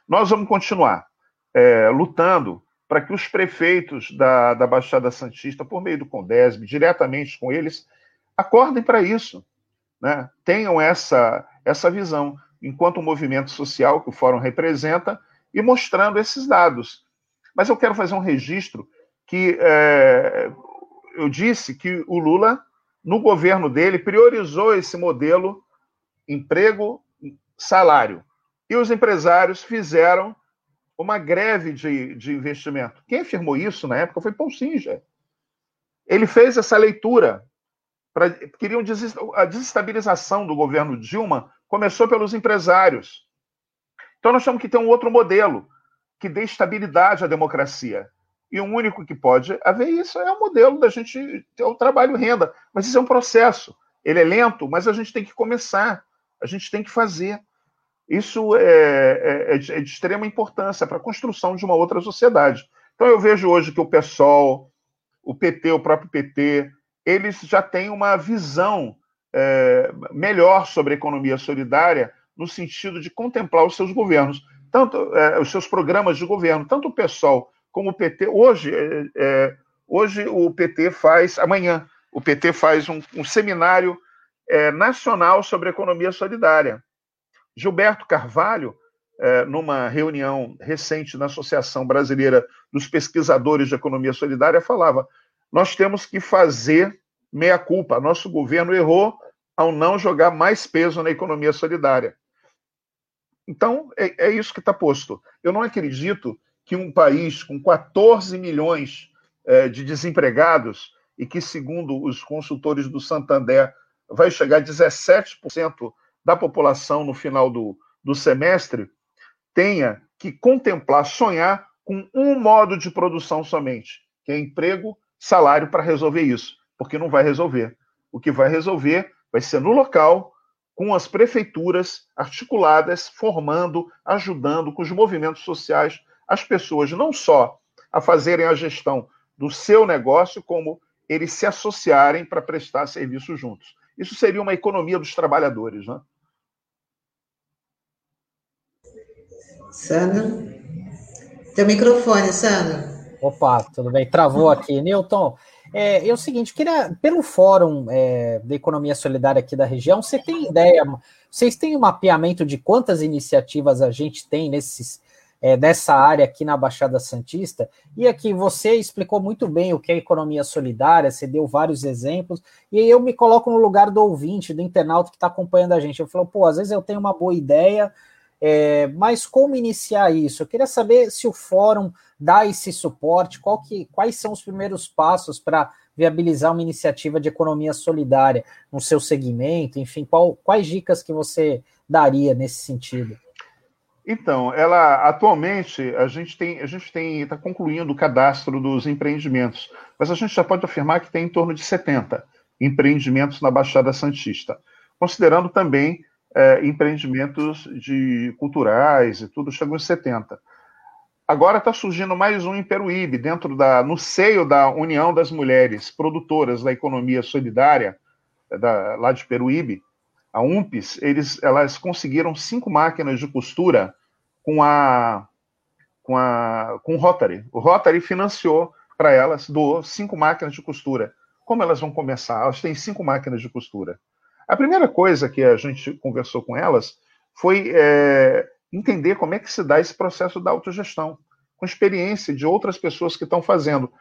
Nós vamos continuar é, lutando para que os prefeitos da, da Baixada Santista, por meio do Condesb, diretamente com eles, acordem para isso, né? tenham essa, essa visão, enquanto movimento social que o Fórum representa, e mostrando esses dados. Mas eu quero fazer um registro que é, eu disse que o Lula, no governo dele, priorizou esse modelo emprego, salário. E os empresários fizeram uma greve de, de investimento. Quem afirmou isso na época foi Paul Singer. Ele fez essa leitura. Pra, queriam a desestabilização do governo Dilma começou pelos empresários. Então nós temos que ter um outro modelo que dê estabilidade à democracia. E o único que pode haver isso é o modelo da gente ter o trabalho renda. Mas isso é um processo. Ele é lento, mas a gente tem que começar. A gente tem que fazer. Isso é, é, é, de, é extrema importância para a construção de uma outra sociedade. Então, eu vejo hoje que o PSOL, o PT, o próprio PT, eles já têm uma visão é, melhor sobre a economia solidária, no sentido de contemplar os seus governos, tanto é, os seus programas de governo, tanto o PSOL como o PT. Hoje, é, é, hoje o PT faz, amanhã, o PT faz um, um seminário nacional sobre economia solidária Gilberto Carvalho, é, numa reunião recente na Associação Brasileira dos Pesquisadores de Economia Solidária, falava: nós temos que fazer meia-culpa. Nosso governo errou ao não jogar mais peso na economia solidária. Então, é, é isso que está posto. Eu não acredito que um país com 14 milhões é, de desempregados e que, segundo os consultores do Santander, vai chegar a 17% da população no final do, do semestre tenha que contemplar, sonhar com um modo de produção somente, que é emprego, salário para resolver isso, porque não vai resolver. O que vai resolver vai ser no local, com as prefeituras articuladas, formando, ajudando com os movimentos sociais as pessoas não só a fazerem a gestão do seu negócio, como eles se associarem para prestar serviço juntos. Isso seria uma economia dos trabalhadores, né? Sandra? Teu microfone, Sandra. Opa, tudo bem? Travou aqui. Newton, é, é o seguinte, queria, pelo Fórum é, de Economia Solidária aqui da região, você tem ideia, vocês têm um mapeamento de quantas iniciativas a gente tem nesses, é, nessa área aqui na Baixada Santista? E aqui você explicou muito bem o que é economia solidária, você deu vários exemplos, e aí eu me coloco no lugar do ouvinte, do internauta que está acompanhando a gente. Eu falo, pô, às vezes eu tenho uma boa ideia, É, mas como iniciar isso? Eu queria saber se o fórum dá esse suporte, que, quais são os primeiros passos para viabilizar uma iniciativa de economia solidária no seu segmento, enfim, qual, quais dicas que você daria nesse sentido? Então, ela atualmente a gente tem a gente tem está concluindo o cadastro dos empreendimentos, mas a gente já pode afirmar que tem em torno de 70 empreendimentos na Baixada Santista, considerando também é, empreendimentos de culturais e tudo, chegou em 70. Agora está surgindo mais um em Peruíbe, dentro da, no seio da União das Mulheres Produtoras da Economia Solidária, da, lá de Peruíbe, a UMPES, eles, elas conseguiram cinco máquinas de costura com a com a com o Rotary. O Rotary financiou para elas, doou cinco máquinas de costura. Como elas vão começar? Elas têm cinco máquinas de costura. A primeira coisa que a gente conversou com elas foi é, entender como é que se dá esse processo da autogestão, com experiência de outras pessoas que estão fazendo.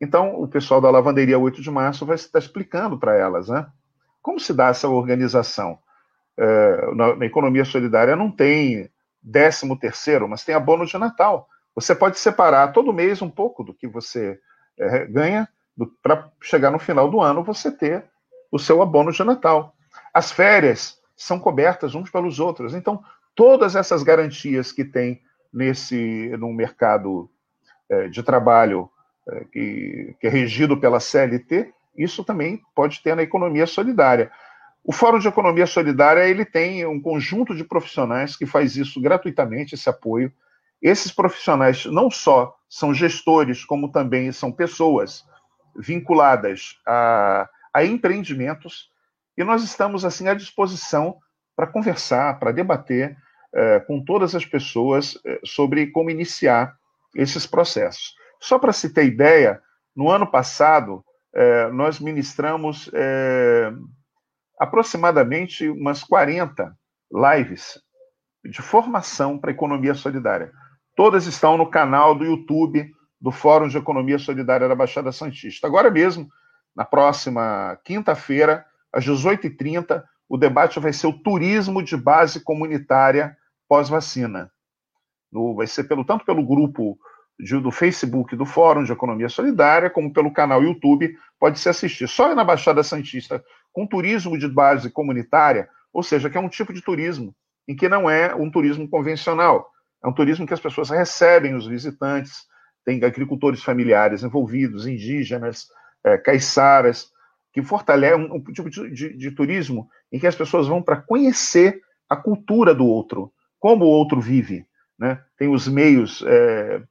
Então, o pessoal da Lavanderia 8 de Março vai estar explicando para elas, né? Como se dá essa organização? É, na, na, economia solidária não tem décimo terceiro, mas tem abono de Natal. Você pode separar todo mês um pouco do que você é, ganha para chegar no final do ano você ter o seu abono de Natal. As férias são cobertas uns pelos outros. Então, todas essas garantias que tem nesse no mercado é, de trabalho é, que, que é regido pela CLT, isso também pode ter na economia solidária. O Fórum de Economia Solidária ele tem um conjunto de profissionais que faz isso gratuitamente, esse apoio. Esses profissionais não só são gestores, como também são pessoas vinculadas a, a empreendimentos e nós estamos assim à disposição para conversar, para debater é, com todas as pessoas é, sobre como iniciar esses processos. Só para se ter ideia, no ano passado é, nós ministramos aproximadamente umas 40 lives de formação para economia solidária. Todas estão no canal do YouTube do Fórum de Economia Solidária da Baixada Santista. Agora mesmo, na próxima quinta-feira, às 18h30, o debate vai ser o turismo de base comunitária pós-vacina. Vai ser pelo, tanto pelo grupo de, do Facebook do Fórum de Economia Solidária, como pelo canal YouTube, pode se assistir. Só na Baixada Santista, com turismo de base comunitária, ou seja, que é um tipo de turismo em que não é um turismo convencional. É um turismo que as pessoas recebem os visitantes, tem agricultores familiares envolvidos, indígenas, é, caiçaras, que fortalece um, um tipo de, de, de, turismo em que as pessoas vão para conhecer a cultura do outro, como o outro vive. Né? Tem os meios, é,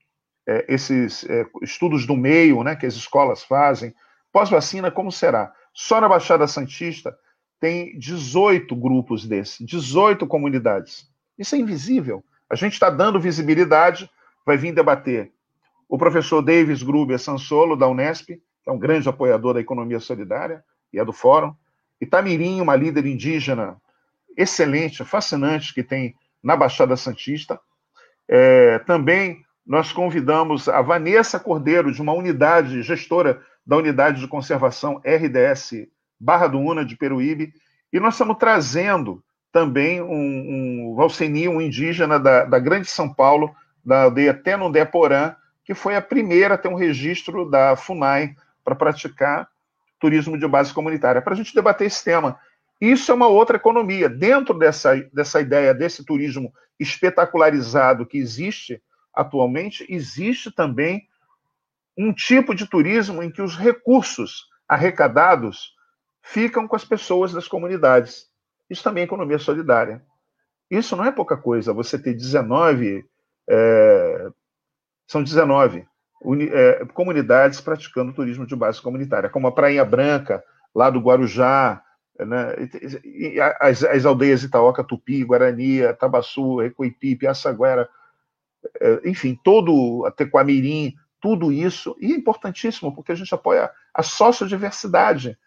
é, esses é, estudos do meio né, que as escolas fazem. Pós-vacina, como será? Só na Baixada Santista tem 18 grupos desses, 18 comunidades. Isso é invisível. A gente está dando visibilidade, vai vir debater o professor Davis Gruber Sansolo, da Unesp, é um grande apoiador da economia solidária e é do Fórum. Itamirim, uma líder indígena excelente, fascinante, que tem na Baixada Santista. É, também nós convidamos a Vanessa Cordeiro, de uma unidade, gestora da unidade de conservação RDS Barra do Una de Peruíbe, e nós estamos trazendo também um, um Valseni, um indígena da, da Grande São Paulo, da aldeia Tenundé Porã, que foi a primeira a ter um registro da FUNAI para praticar turismo de base comunitária, para a gente debater esse tema. Isso é uma outra economia. Dentro dessa, dessa ideia desse turismo espetacularizado que existe atualmente, existe também um tipo de turismo em que os recursos arrecadados ficam com as pessoas das comunidades. Isso também é economia solidária. Isso não é pouca coisa. Você ter 19, é, são 19 é, comunidades praticando turismo de base comunitária, como a Praia Branca, lá do Guarujá, né, as, as, aldeias Itaoca, Tupi, Guarani, Tabaçu, Recoipi, Piaçaguera, é, enfim, todo, a Tequamirim, tudo isso, e é importantíssimo, porque a gente apoia a sociodiversidade,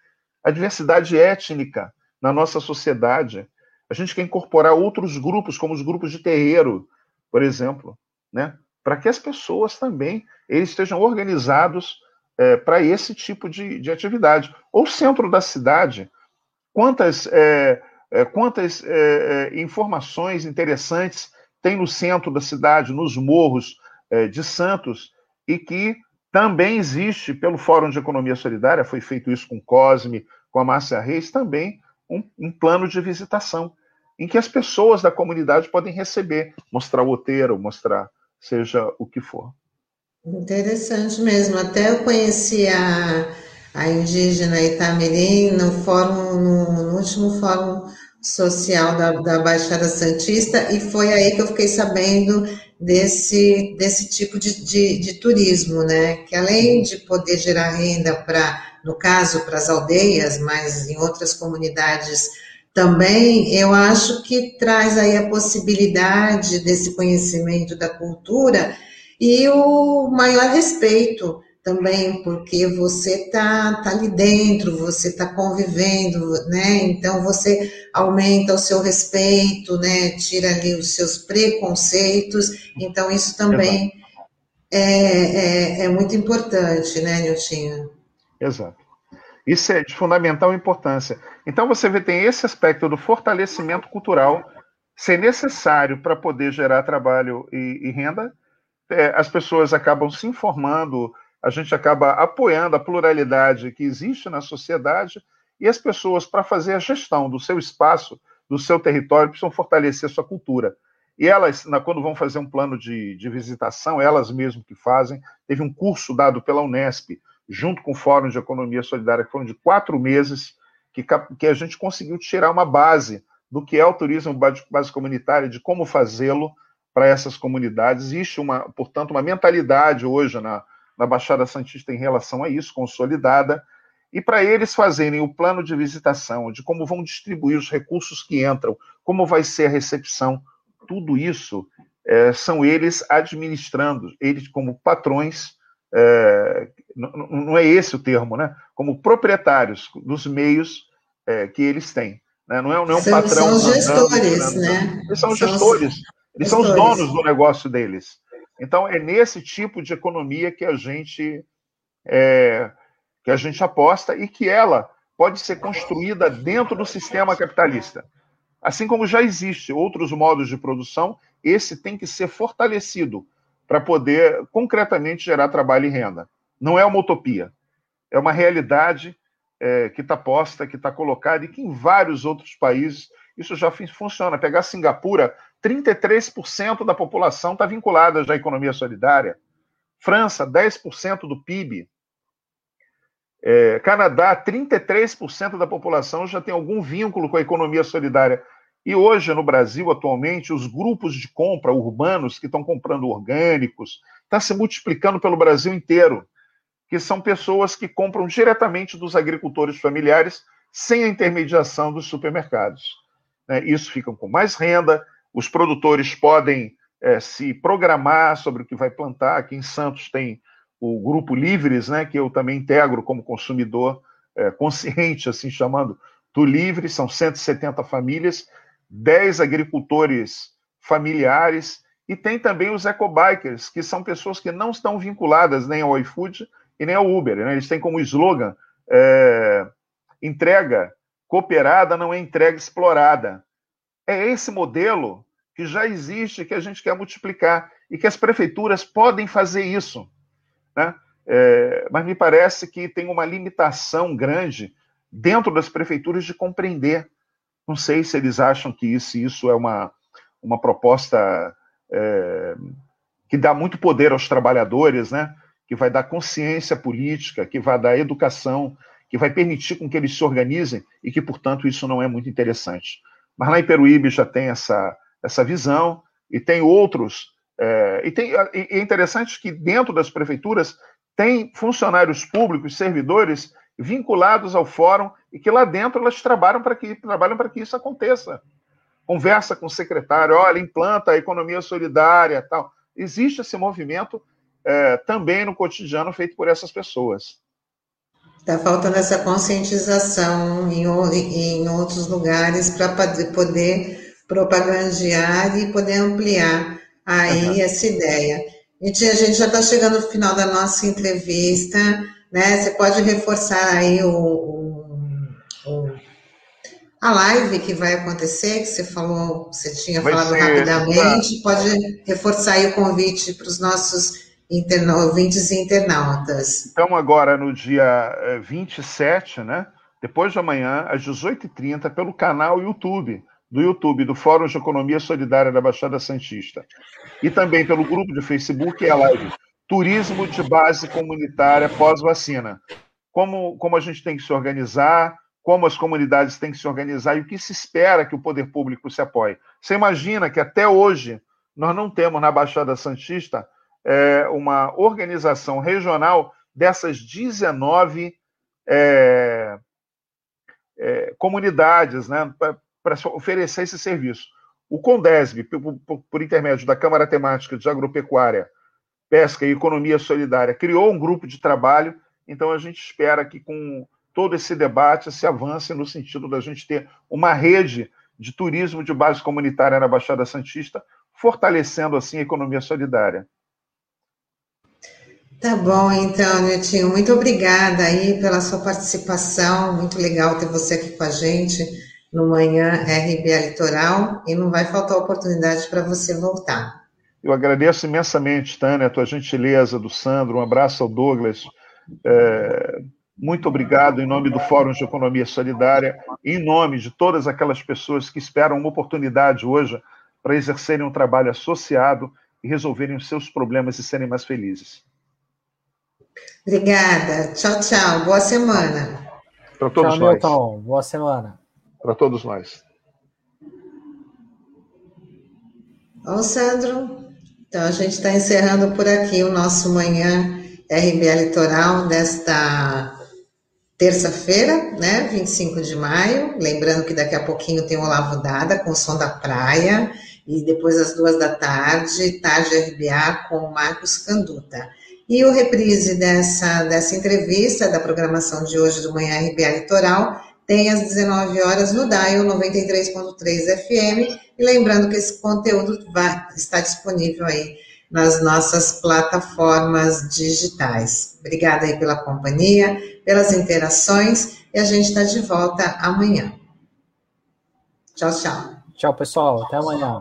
a diversidade étnica na nossa sociedade. A gente quer incorporar outros grupos, como os grupos de terreiro, por exemplo, né? para que as pessoas também eles estejam organizados é, para esse tipo de, de atividade. Ou centro da cidade, quantas, é, é, quantas é, é, informações interessantes tem no centro da cidade, nos morros é, de Santos, e que também existe, pelo Fórum de Economia Solidária, foi feito isso com Cosme, com a Márcia Reis, também um, um plano de visitação, em que as pessoas da comunidade podem receber, mostrar o outeiro, mostrar seja o que for. Interessante mesmo. Até eu conheci a, a indígena Itamirim no fórum, no, no último fórum social da, da Baixada Santista, e foi aí que eu fiquei sabendo desse, desse tipo de, de, de turismo, né? Que além de poder gerar renda para, no caso, para as aldeias, mas em outras comunidades também, eu acho que traz aí a possibilidade desse conhecimento da cultura e o maior respeito também, porque você tá, tá ali dentro, você está convivendo, né? Então você aumenta o seu respeito, né? Tira ali os seus preconceitos. Então isso também é, é, é, muito importante, né, Niltinho? Exato. Isso é de fundamental importância. Então você vê tem esse aspecto do fortalecimento cultural ser necessário para poder gerar trabalho e, e renda. É, as pessoas acabam se informando a gente acaba apoiando a pluralidade que existe na sociedade e as pessoas, para fazer a gestão do seu espaço, do seu território, precisam fortalecer sua cultura. E elas, quando vão fazer um plano de, de visitação, elas mesmas que fazem, teve um curso dado pela Unesp, junto com o Fórum de Economia Solidária, que foram de quatro meses, que, que a gente conseguiu tirar uma base do que é o turismo base comunitária, de como fazê-lo para essas comunidades. Existe, uma, portanto, uma mentalidade hoje na, na Baixada Santista em relação a isso, consolidada, e para eles fazerem o plano de visitação, de como vão distribuir os recursos que entram, como vai ser a recepção, tudo isso é, são eles administrando, eles como patrões, é, não, é esse o termo, né? Como proprietários dos meios é, que eles têm. Né? Não, é, não é um são, patrão. São gestores, né? Eles são, são gestores, eles gestores. são os donos do negócio deles. Então, é nesse tipo de economia que a gente é, que a gente aposta e que ela pode ser construída dentro do sistema capitalista. Assim como já existe outros modos de produção, esse tem que ser fortalecido para poder concretamente gerar trabalho e renda. Não é uma utopia, é uma realidade é, que está posta, que está colocada e que em vários outros países isso já funciona. Pegar Singapura, 33% da população está vinculada já à economia solidária. França, 10% do PIB. É, Canadá, 33% da população já tem algum vínculo com a economia solidária. E hoje, no Brasil, atualmente, os grupos de compra urbanos que estão comprando orgânicos estão tá se multiplicando pelo Brasil inteiro, que são pessoas que compram diretamente dos agricultores familiares sem a intermediação dos supermercados. Né? Isso ficam com mais renda, os produtores podem é, se programar sobre o que vai plantar. Aqui em Santos tem o Grupo Livres, né, que eu também integro como consumidor é, consciente, assim chamando, do Livre, são 170 famílias, 10 agricultores familiares, e tem também os ecobikers, que são pessoas que não estão vinculadas nem ao iFood e nem ao Uber. Né? Eles têm como slogan é, entrega cooperada não é entrega explorada. É esse modelo que já existe, que a gente quer multiplicar e que as prefeituras podem fazer isso. Né? É, mas me parece que tem uma limitação grande dentro das prefeituras de compreender. Não sei se eles acham que isso, isso é uma, uma proposta é, que dá muito poder aos trabalhadores, né? que vai dar consciência política, que vai dar educação, que vai permitir com que eles se organizem e que, portanto, isso não é muito interessante. Mas lá em Peruíbe já tem essa, essa visão, e tem outros. É, e, tem, e é interessante que dentro das prefeituras tem funcionários públicos, servidores vinculados ao fórum e que lá dentro elas trabalham para que trabalham para que isso aconteça. Conversa com o secretário, olha, implanta a economia solidária, tal. Existe esse movimento é, também no cotidiano feito por essas pessoas. Está faltando essa conscientização em, em outros lugares para poder propagandear e poder ampliar aí uhum. essa ideia. E a gente já está chegando no final da nossa entrevista, né? Você pode reforçar aí o, o, a live que vai acontecer, que você falou, você tinha vai falado ser, rapidamente, pode reforçar aí o convite para os nossos ouvintes e internautas. Então, agora no dia 27, eh, né? Depois de amanhã, às 18h30, pelo canal YouTube, do YouTube, do Fórum de Economia Solidária da Baixada Santista. E também pelo grupo de Facebook e a live Turismo de Base Comunitária Pós-Vacina. Como, como a gente tem que se organizar, como as comunidades têm que se organizar e o que se espera que o poder público se apoie. Você imagina que até hoje nós não temos na Baixada Santista é, uma organização regional dessas 19 é, é, comunidades né, para oferecer esse serviço. O Condesb, por, por, por, intermédio da Câmara Temática de Agropecuária, Pesca e Economia Solidária, criou um grupo de trabalho, então a gente espera que com todo esse debate se avance no sentido da gente ter uma rede de turismo de base comunitária na Baixada Santista, fortalecendo assim a economia solidária. Tá bom, então, Netinho, muito obrigada aí pela sua participação, muito legal ter você aqui com a gente no Manhã RBA Litoral, e não vai faltar oportunidade para você voltar. Eu agradeço imensamente, Tânia, a tua gentileza, do Sandro, um abraço ao Douglas, é, muito obrigado em nome do Fórum de Economia Solidária, em nome de todas aquelas pessoas que esperam uma oportunidade hoje para exercerem um trabalho associado e resolverem os seus problemas e serem mais felizes. Obrigada. Tchau, tchau. Boa semana. Para todos tchau, nós. Milton. Boa semana. Para todos nós. Bom, Sandro, então a gente está encerrando por aqui o nosso Manhã RBA Litoral desta terça-feira, né, 25 de maio. Lembrando que daqui a pouquinho tem o Olavo Dada com o som da praia, e depois às duas da tarde, tarde RBA com o Marcos Canduta. E o reprise dessa, dessa entrevista, da programação de hoje do Manhã RBA Litoral, tem às 19 horas no DAIO 93.3 FM. E lembrando que esse conteúdo vai, está disponível aí nas nossas plataformas digitais. Obrigada aí pela companhia, pelas interações e a gente está de volta amanhã. Tchau, tchau. Tchau, pessoal. Até amanhã.